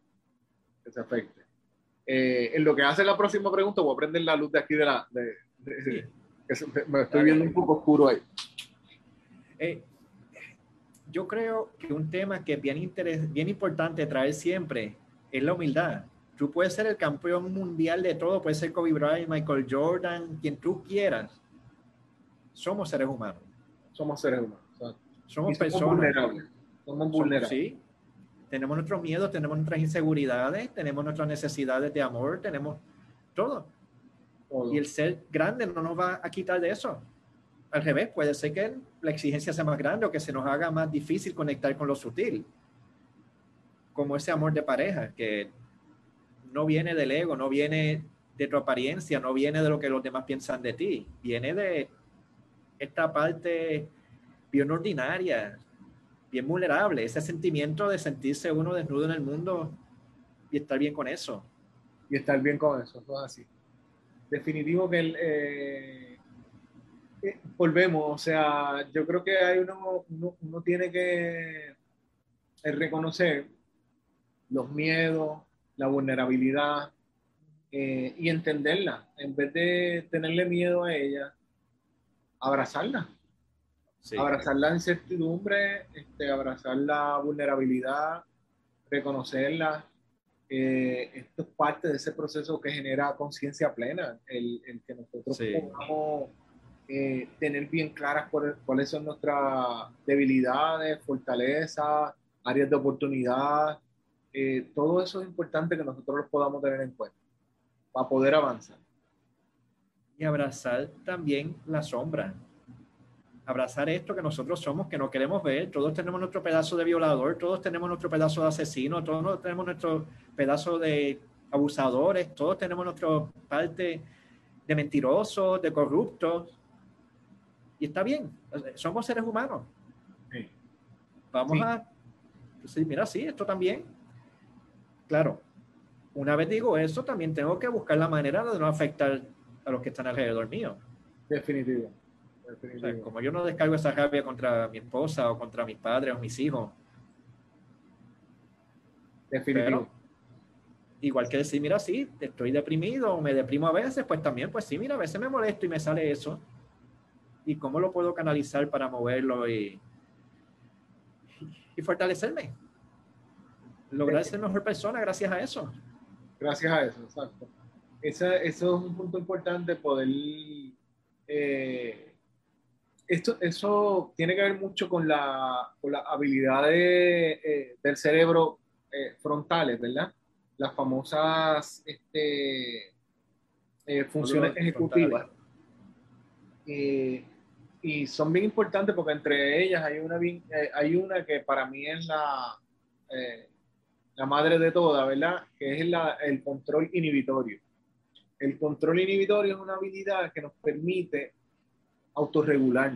que se afecte. Eh, en lo que hace la próxima pregunta, voy a prender la luz de aquí de la... De, que me estoy viendo un poco oscuro ahí. Yo creo que un tema que es bien, bien importante traer siempre es la humildad Tú puedes ser el campeón mundial de todo, puedes ser Kobe Bryant, Michael Jordan, quien tú quieras. Somos seres humanos. Somos seres humanos. Somos personas. Vulnerables. Somos vulnerables. Sí. Tenemos nuestros miedos, tenemos nuestras inseguridades, tenemos nuestras necesidades de amor, tenemos todo. Y el ser grande no nos va a quitar de eso. Al revés, puede ser que la exigencia sea más grande o que se nos haga más difícil conectar con lo sutil. Como ese amor de pareja, que no viene del ego, no viene de tu apariencia, no viene de lo que los demás piensan de ti, viene de esta parte bien ordinaria, bien vulnerable, ese sentimiento de sentirse uno desnudo en el mundo y estar bien con eso. Y estar bien con eso, todo así. Definitivo que el, eh, eh, volvemos, o sea, yo creo que hay uno, uno tiene que reconocer los miedos, la vulnerabilidad eh, y entenderla. En vez de tenerle miedo a ella, abrazarla. Abrazar la incertidumbre, este, abrazar la vulnerabilidad, reconocerla. Eh, esto es parte de ese proceso que genera conciencia plena, el, que nosotros podamos eh, tener bien claras cuáles son nuestras debilidades, fortalezas, áreas de oportunidad, eh, todo eso es importante que nosotros los podamos tener en cuenta para poder avanzar. Y abrazar también la sombra. Abrazar esto que nosotros somos, que no queremos ver. Todos tenemos nuestro pedazo de violador, todos tenemos nuestro pedazo de asesino, todos tenemos nuestro pedazo de abusadores, todos tenemos nuestra parte de mentirosos, de corruptos. Y está bien, somos seres humanos. Vamos a decir, mira, sí, esto también Claro, una vez digo eso, también tengo que buscar la manera de no afectar a los que están alrededor mío. Definitivo. como yo no descargo esa rabia contra mi esposa o contra mis padres o mis hijos. Definitivo. igual que decir, mira, sí, estoy deprimido o me deprimo a veces, pues también, pues sí, mira, a veces me molesto y me sale eso. ¿Y cómo lo puedo canalizar para moverlo y, y fortalecerme? lograr ser mejor persona gracias a eso. Gracias a eso, exacto. eso es un punto importante, poder... Eh, esto, eso tiene que ver mucho con la, con la habilidad eh, del cerebro eh, frontales, ¿verdad? Las famosas este, funciones ejecutivas. Y son bien importantes porque entre ellas hay una, hay una que para mí es la, la madre de todas, ¿verdad? Que es el control inhibitorio. El control inhibitorio es una habilidad que nos permite autorregular.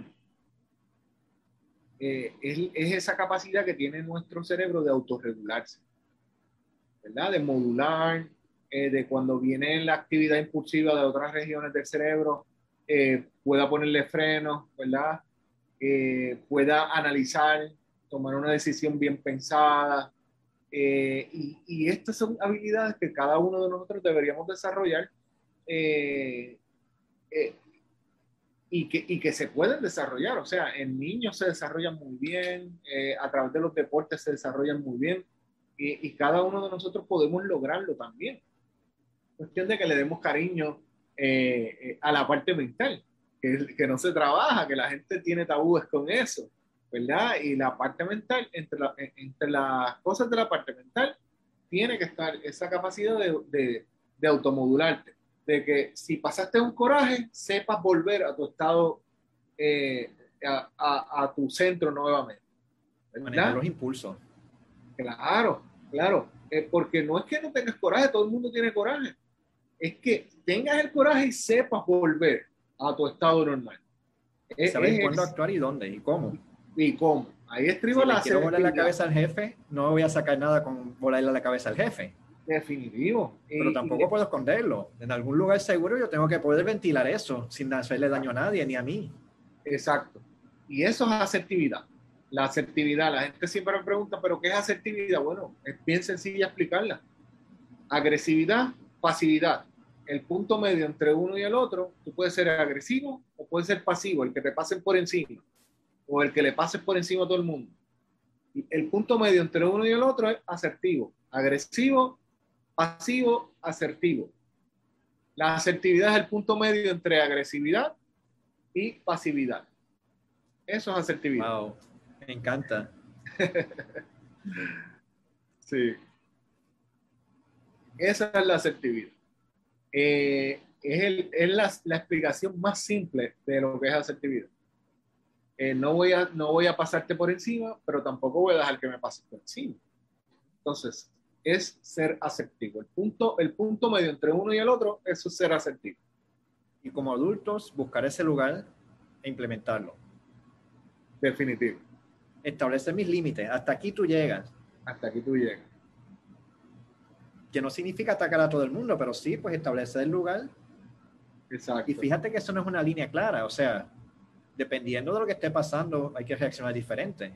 Eh, es, esa capacidad que tiene nuestro cerebro de autorregularse, ¿verdad? De modular, eh, de cuando viene la actividad impulsiva de otras regiones del cerebro, eh, pueda ponerle freno, ¿verdad? pueda analizar, tomar una decisión bien pensada, eh, y, estas son habilidades que cada uno de nosotros deberíamos desarrollar eh, eh, y, que, y, que, se pueden desarrollar. O sea, en niños se desarrollan muy bien, a través de los deportes se desarrollan muy bien y, y, cada uno de nosotros podemos lograrlo también. Cuestión de que le demos cariño a la parte mental, que, que no se trabaja, que la gente tiene tabúes con eso. ¿verdad? Y la parte mental, entre, entre las cosas de la parte mental, tiene que estar esa capacidad de, de, de automodularte, de que si pasaste un coraje, sepas volver a tu estado, eh, a, a, tu centro nuevamente. Manejar los impulsos. Claro, claro, eh, porque no es que no tengas coraje, todo el mundo tiene coraje, es que tengas el coraje y sepas volver a tu estado normal. Saber cuándo actuar y dónde y cómo. Y cómo. Ahí estribo si la quiero volar la cabeza al jefe, no voy a sacar nada con volarle la cabeza al jefe. Definitivo. Pero tampoco puedo esconderlo. En algún lugar seguro yo tengo que poder ventilar eso sin hacerle daño a nadie ni a mí. Exacto. Y eso es asertividad. La asertividad, la gente siempre me pregunta, ¿pero qué es asertividad? Bueno, es bien sencilla explicarla. Agresividad, pasividad. El punto medio entre uno y el otro, tú puedes ser agresivo o puedes ser pasivo, el que te pasen por encima o el que le pases por encima a todo el mundo. El punto medio entre uno y el otro es asertivo, agresivo, pasivo, asertivo. La asertividad es el punto medio entre agresividad y pasividad. Eso es asertividad. Wow, me encanta. sí. Esa es la asertividad. Eh, es, la, la, explicación más simple de lo que es asertividad. Eh, no, voy a, no voy a pasarte por encima, pero tampoco voy a dejar que me pase por encima. Entonces, es ser asertivo. El punto, el punto medio entre uno y el otro es ser asertivo. Y como adultos, buscar ese lugar e implementarlo. Definitivo. Establecer mis límites. Hasta aquí tú llegas. Hasta aquí tú llegas. Que no significa atacar a todo el mundo, pero sí, pues establecer el lugar. Exacto. Y fíjate que eso no es una línea clara. O sea, dependiendo de lo que esté pasando, hay que reaccionar diferente.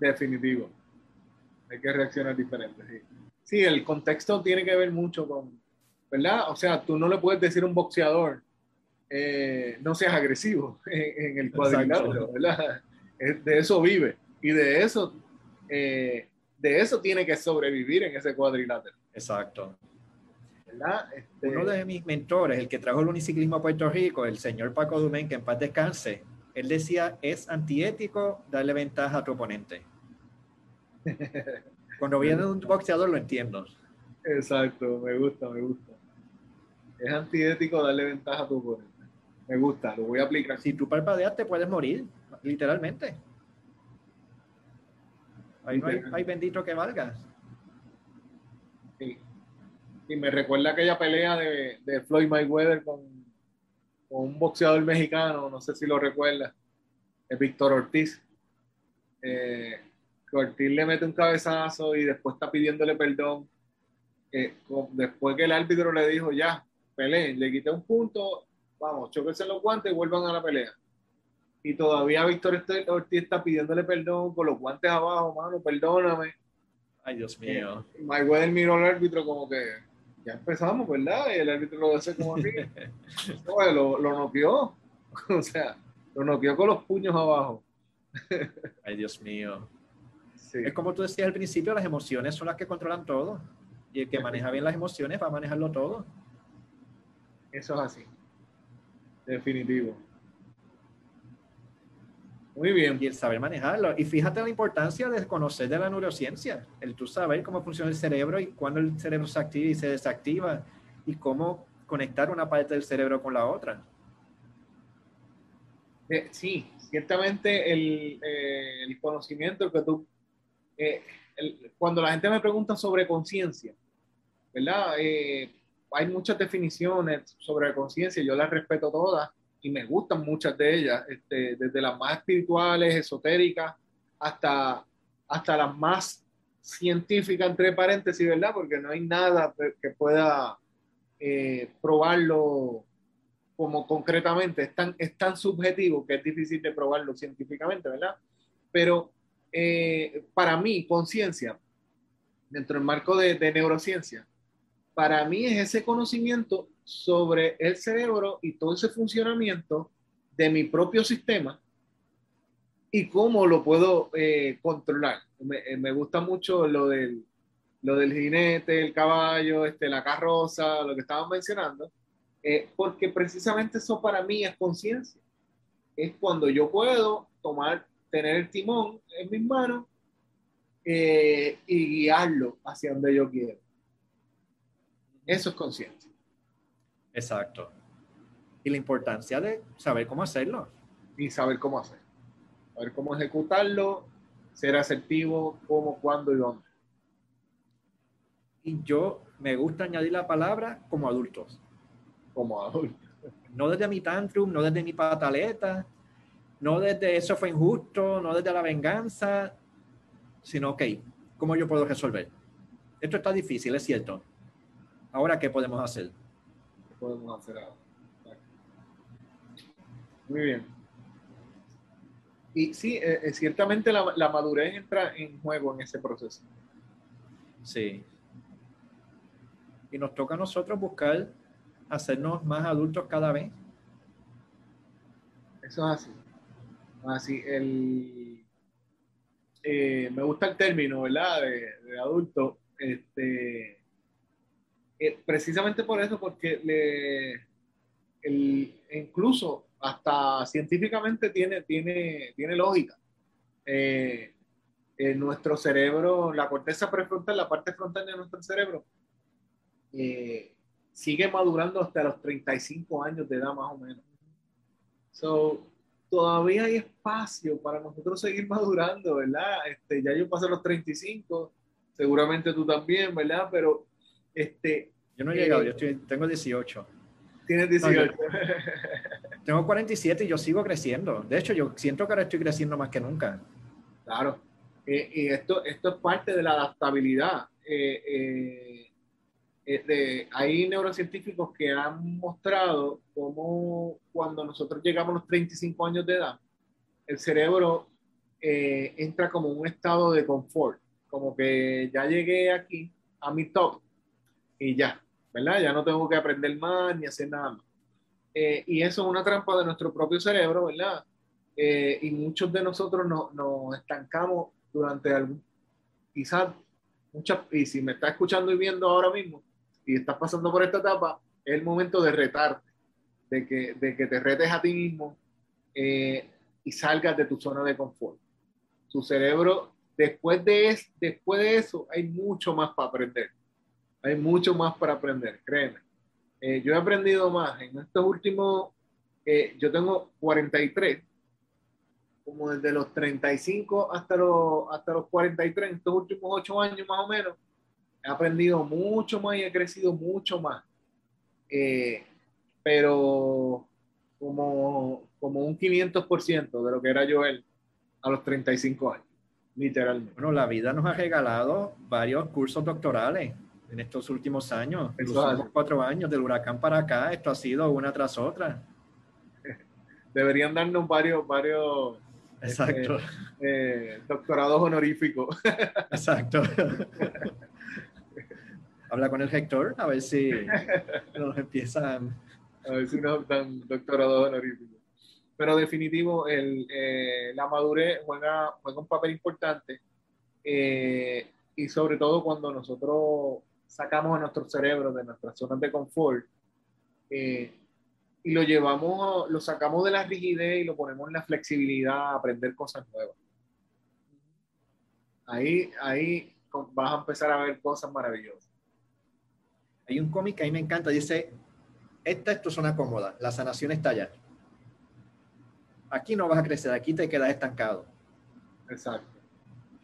Definitivo. Hay que reaccionar diferente, sí. Sí, el contexto tiene que ver mucho con, ¿verdad? O sea, tú no le puedes decir a un boxeador, eh, no seas agresivo en, el cuadrilátero, ¿verdad? De eso vive y de eso, eh, de eso tiene que sobrevivir en ese cuadrilátero. Exacto. ¿verdad? Este... Uno de mis mentores, el que trajo el uniciclismo a Puerto Rico, el señor Paco Dumén, que en paz descanse, él decía, es antiético darle ventaja a tu oponente. Cuando viene un boxeador lo entiendo. Exacto, me gusta, me gusta. Es antiético darle ventaja a tu oponente. Me gusta, lo voy a aplicar. Si tú parpadeas te puedes morir, literalmente. Ahí no hay, bendito que valga. Y me recuerda aquella pelea de, de Floyd Mayweather con con un boxeador mexicano, no sé si lo recuerda, es Víctor Ortiz. Eh, Ortiz le mete un cabezazo y después está pidiéndole perdón. Eh, después que el árbitro le dijo, ya, peleen, le quité un punto, vamos, choquense los guantes y vuelvan a la pelea. Y todavía Víctor Ortiz está pidiéndole perdón con los guantes abajo, mano, perdóname. Ay, Dios mío. Eh, Mayweather miró al árbitro como que, ya empezamos, ¿verdad? Y el árbitro lo hace como así. lo, lo noqueó. o sea, lo noqueó con los puños abajo. Ay, Dios mío. Es como tú decías al principio, las emociones son las que controlan todo. Y el que maneja bien las emociones va a manejarlo todo. Eso es así. Definitivo. Muy bien. Y el saber manejarlo. Y fíjate la importancia de conocer de la neurociencia, el tú saber cómo funciona el cerebro y cuándo el cerebro se activa y se desactiva y cómo conectar una parte del cerebro con la otra. Eh, sí, ciertamente el, eh, el, conocimiento que tú... Eh, cuando la gente me pregunta sobre conciencia, ¿verdad? hay muchas definiciones sobre conciencia, yo las respeto todas y me gustan muchas de ellas, este, desde las más espirituales, esotéricas, hasta, hasta las más científicas, entre paréntesis, ¿verdad? Porque no hay nada que pueda eh, probarlo como concretamente, es tan, es tan subjetivo que es difícil de probarlo científicamente, ¿verdad? Pero eh, para mí, conciencia, dentro del marco de, de neurociencia, para mí es ese conocimiento sobre el cerebro y todo ese funcionamiento de mi propio sistema y cómo lo puedo eh, controlar. Eh, me, gusta mucho lo del, lo del jinete, el caballo, este, la carroza, lo que estaban mencionando, eh, porque precisamente eso para mí es conciencia. Es cuando yo puedo tomar, tener el timón en mis manos y guiarlo hacia donde yo quiero. Eso es conciencia. Exacto. Y la importancia de saber cómo hacerlo. Y saber cómo hacer. Saber cómo ejecutarlo, ser asertivo, cómo, cuándo y dónde. Y yo me gusta añadir la palabra como adultos. como adulto. No desde mi tantrum, no desde mi pataleta, no desde eso fue injusto, no desde la venganza, sino, ok, ¿cómo yo puedo resolver? Esto está difícil, es cierto. Ahora, ¿qué podemos hacer? ¿Qué podemos hacer ahora? Muy bien. Y sí, eh, eh, ciertamente la, la, madurez entra en juego en ese proceso. Sí. Y nos toca a nosotros buscar hacernos más adultos cada vez. Eso es así. Así, el, eh, me gusta el término, ¿verdad? De, adulto. Este, precisamente por eso, porque le, el, incluso hasta científicamente tiene, tiene, tiene lógica. Eh, en nuestro cerebro, la corteza prefrontal, la parte frontal de nuestro cerebro, eh, sigue madurando hasta los 35 años de edad más o menos. So, todavía hay espacio para nosotros seguir madurando, ¿verdad? Este, ya yo pasé los 35, seguramente tú también, ¿verdad? Pero, este... Yo no he llegado, yo estoy, tengo 18. Tienes 18. tengo 47 y yo sigo creciendo. De hecho, yo siento que ahora estoy creciendo más que nunca. Claro. Eh, y esto, esto es parte de la adaptabilidad. Eh, eh, hay neurocientíficos que han mostrado cómo cuando nosotros llegamos a los 35 años de edad, el cerebro entra como un estado de confort, como que ya llegué aquí a mi top y ya, ¿verdad? Ya no tengo que aprender más ni hacer nada más. Eh, y eso es una trampa de nuestro propio cerebro, ¿verdad? Eh, y muchos de nosotros nos estancamos durante algún, quizás, muchas, y si me estás escuchando y viendo ahora mismo y estás pasando por esta etapa, es el momento de retarte, de que, de que te retes a ti mismo eh, y salgas de tu zona de confort. Tu cerebro, después de, después de eso, hay mucho más para aprender hay mucho más para aprender, créeme. Eh, yo he aprendido más en estos últimos, eh, yo tengo 43, como desde los 35 hasta los, hasta los 43, en estos últimos 8 años más o menos, he aprendido mucho más y he crecido mucho más. Eh, pero como, como un 500% de lo que era yo él a los 35 años, literalmente. Bueno, la vida nos ha regalado varios cursos doctorales en estos últimos años, los últimos cuatro años, del huracán para acá, esto ha sido una tras otra. Deberían darnos varios, varios Exacto. Este, eh, doctorados honoríficos. Exacto. Habla con el rector a ver si nos empiezan. A ver si nos dan doctorados honoríficos. Pero definitivo, el, eh, la madurez juega, juega un papel importante. Eh, y sobre todo cuando nosotros sacamos a nuestro cerebro de nuestras zonas de confort eh, y lo llevamos, lo sacamos de la rigidez y lo ponemos en la flexibilidad a aprender cosas nuevas. Ahí, ahí vas a empezar a ver cosas maravillosas. Hay un cómic que a mí me encanta, dice, esta es tu zona cómoda, la sanación está allá. Aquí no vas a crecer, aquí te quedas estancado. Exacto.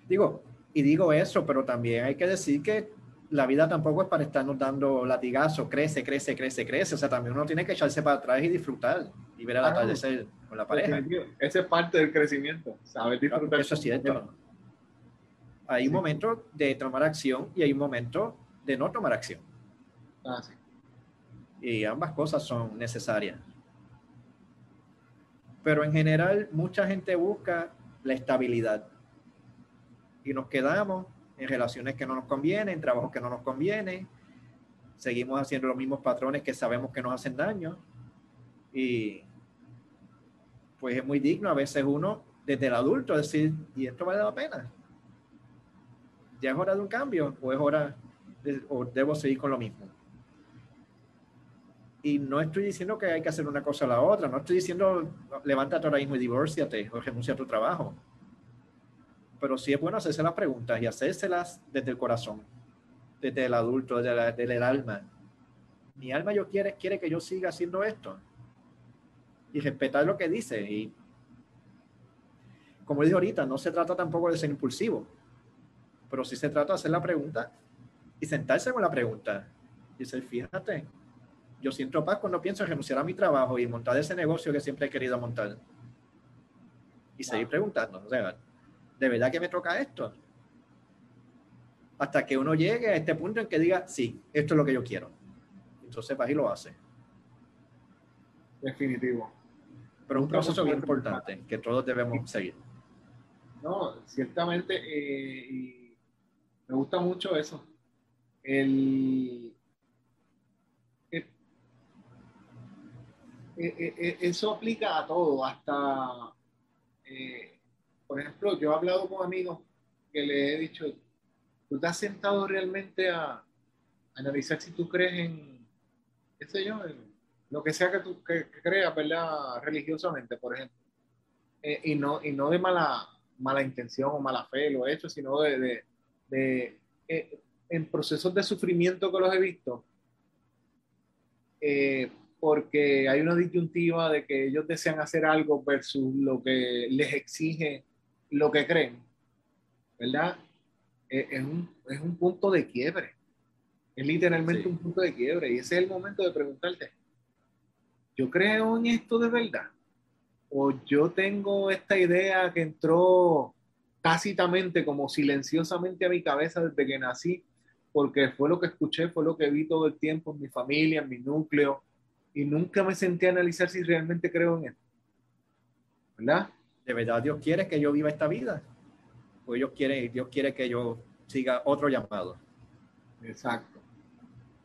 Digo, y digo eso, pero también hay que decir que la vida tampoco es para estarnos dando latigazos, crece, crece, crece, crece. O sea, también uno tiene que echarse para atrás y disfrutar y ver el atardecer con la pareja. Ese es parte del crecimiento, saber disfrutar. Eso es cierto. Hay un momento de tomar acción y hay un momento de no tomar acción. Ah, sí. Y ambas cosas son necesarias. Pero en general, mucha gente busca la estabilidad. Y nos quedamos en relaciones que no nos convienen, en trabajos que no nos convienen. Seguimos haciendo los mismos patrones que sabemos que nos hacen daño. Y pues es muy digno a veces uno, desde el adulto, decir, ¿y esto vale la pena? ¿Ya es hora de un cambio o es hora de, o debo seguir con lo mismo? Y no estoy diciendo que hay que hacer una cosa a la otra, no estoy diciendo levántate ahora mismo y divórciate o renuncia a tu trabajo pero sí es bueno hacerse las preguntas y hacérselas desde el corazón, desde el adulto, desde, el alma. Mi alma yo quiere, quiere que yo siga haciendo esto y respetar lo que dice. Y como dije ahorita, no se trata tampoco de ser impulsivo, pero sí se trata de hacer la pregunta y sentarse con la pregunta y decir, fíjate, Yo siento paz cuando pienso en renunciar a mi trabajo y montar ese negocio que siempre he querido montar. Y seguir preguntando, o sea, ¿de verdad que me toca esto? Hasta que uno llegue a este punto en que diga, sí, esto es lo que yo quiero. Entonces vas y lo hace. Definitivo. Pero es un proceso bien importante que todos debemos seguir. No, ciertamente, eh, y me gusta mucho eso. El, eh, eh, eso aplica a todo, hasta, por ejemplo, yo he hablado con amigos que le he dicho, tú te has sentado realmente a, analizar si tú crees en, qué sé yo, en lo que sea que tú que, creas, ¿verdad? Religiosamente, por ejemplo. y, no, y no de mala, mala intención o mala fe lo he hecho, sino de, de, eh, en procesos de sufrimiento que los he visto, eh, porque hay una disyuntiva de que ellos desean hacer algo versus lo que les exige lo que creen, ¿verdad? Eh, es, un, es, un, punto de quiebre, es literalmente un punto de quiebre y ese es el momento de preguntarte, ¿yo creo en esto de verdad? o yo tengo esta idea que entró tácitamente, como silenciosamente a mi cabeza desde que nací, porque fue lo que escuché, fue lo que vi todo el tiempo en mi familia, en mi núcleo, y nunca me senté a analizar si realmente creo en esto. ¿Verdad? ¿De verdad Dios quiere que yo viva esta vida? ¿O Dios quiere, Dios quiere que yo siga otro llamado? Exacto.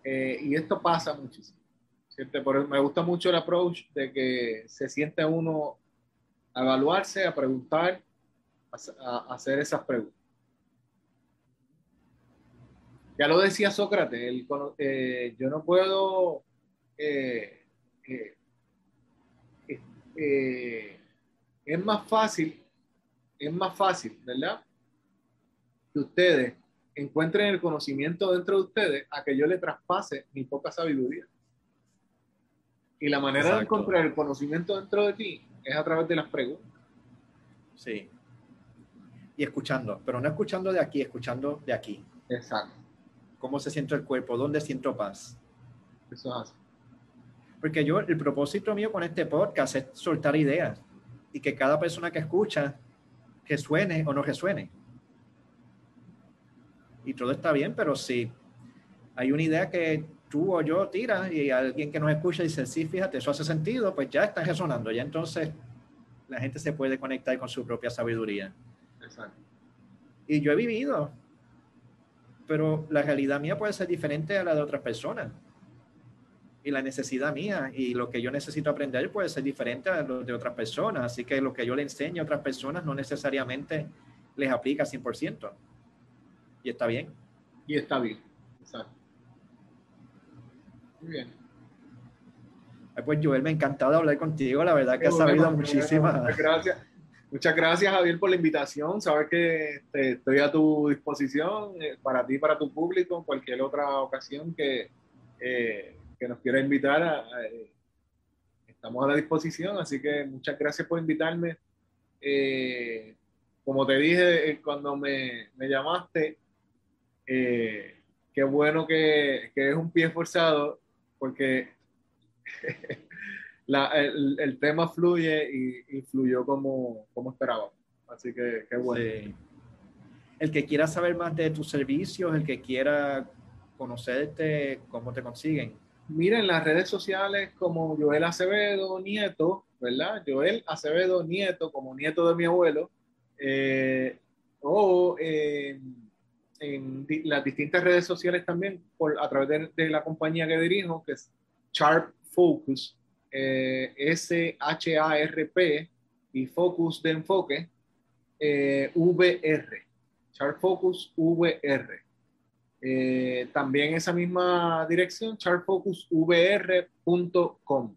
Eh, y esto pasa muchísimo. Por me gusta mucho el approach de que se siente uno a evaluarse, a preguntar, a, hacer esas preguntas. Ya lo decía Sócrates, eh, yo no puedo eh, es más fácil, es más fácil, ¿verdad? Que ustedes encuentren el conocimiento dentro de ustedes a que yo le traspase mi poca sabiduría. Y la manera de encontrar el conocimiento dentro de ti es a través de las preguntas. Sí. Y escuchando, pero no escuchando de aquí, escuchando de aquí. Exacto. ¿Cómo se siente el cuerpo? ¿Dónde siento paz? Eso es así. Porque yo, el propósito mío con este podcast es soltar ideas y que cada persona que escucha resuene o no resuene. Y todo está bien, pero si hay una idea que tú o yo tira y alguien que nos escucha dice, sí, fíjate, eso hace sentido, pues ya está resonando, ya entonces la gente se puede conectar con su propia sabiduría. Exacto. Y yo he vivido, pero la realidad mía puede ser diferente a la de otras personas. Y la necesidad mía y lo que yo necesito aprender puede ser diferente a lo de otras personas. Así que lo que yo le enseño a otras personas no necesariamente les aplica 100%. Y está bien. Y está bien. Exacto. Muy bien. Pues Joel, me ha encantado hablar contigo, la verdad que has sabido muchísimas. Muchas gracias. Muchas gracias, Javier, por la invitación. Sabes que este, estoy a tu disposición eh, para ti, para tu público, en cualquier otra ocasión que, eh, que nos quiera invitar. Eh, estamos a la disposición, así que muchas gracias por invitarme. como te dije cuando me, me llamaste, qué bueno que, que es un pie forzado porque el, tema fluye y, fluyó como, como esperaba. Así que qué bueno. El que quiera saber más de tus servicios, el que quiera conocerte, ¿cómo te consiguen? Mira, en las redes sociales como Joel Acevedo Nieto, ¿verdad? Joel Acevedo Nieto, como nieto de mi abuelo, eh, o en las distintas redes sociales también, por, a través de, la compañía que dirijo, que es Sharp Focus, eh, S-H-A-R-P y Focus de enfoque, eh, VR, Sharp Focus VR. Eh, también esa misma dirección, sharpfocusvr.com.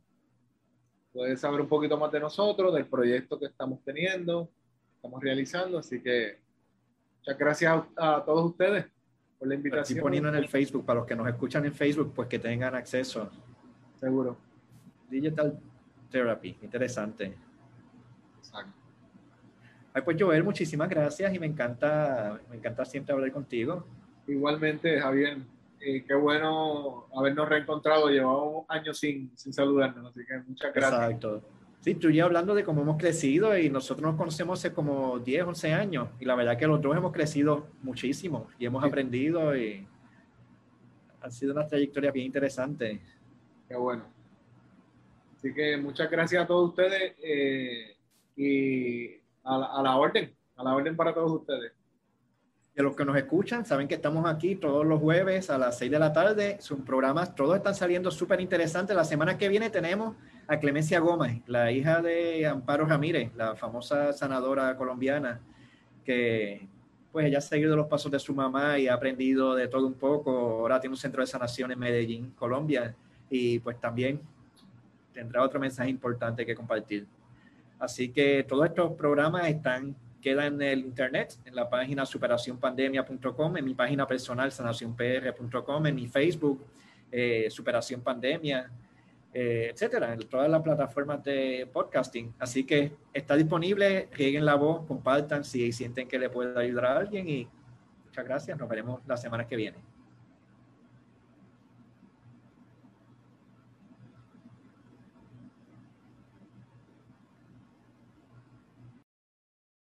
Puedes saber un poquito más de nosotros, del proyecto que estamos teniendo, estamos realizando, así que Muchas gracias a, todos ustedes por la invitación. Estoy poniendo en el Facebook, para los que nos escuchan en Facebook, pues que tengan acceso. Seguro. Digital Therapy, interesante. Exacto. Ay, pues Joel, muchísimas gracias y me encanta, me encanta siempre hablar contigo. Igualmente, Javier, eh, qué bueno habernos reencontrado. Llevamos años sin, sin saludarnos, así que muchas gracias. Exacto. Sí, tú ya hablando de cómo hemos crecido y nosotros nos conocemos hace como 10, 11 años y la verdad que los dos hemos crecido muchísimo y hemos aprendido y ha sido una trayectoria bien interesante. Qué bueno. Así que muchas gracias a todos ustedes eh, y a la, orden, a la orden para todos ustedes. Y a los que nos escuchan, saben que estamos aquí todos los jueves a las 6 de la tarde. Sus programas, todos están saliendo súper interesantes. La semana que viene tenemos a Clemencia Gómez, la hija de Amparo Ramírez, la famosa sanadora colombiana, que pues ella ha seguido los pasos de su mamá y ha aprendido de todo un poco. Ahora tiene un centro de sanación en Medellín, Colombia. Y pues también tendrá otro mensaje importante que compartir. Así que todos estos programas están quedan en el internet, en la página superacionpandemia.com, en mi página personal sanacionpr.com, en mi Facebook, eh, Superación Pandemia, eh, etcétera, en todas las plataformas de podcasting. Así que está disponible, rieguen la voz, compartan si sienten que le puede ayudar a alguien y muchas gracias. Nos veremos la semana que viene.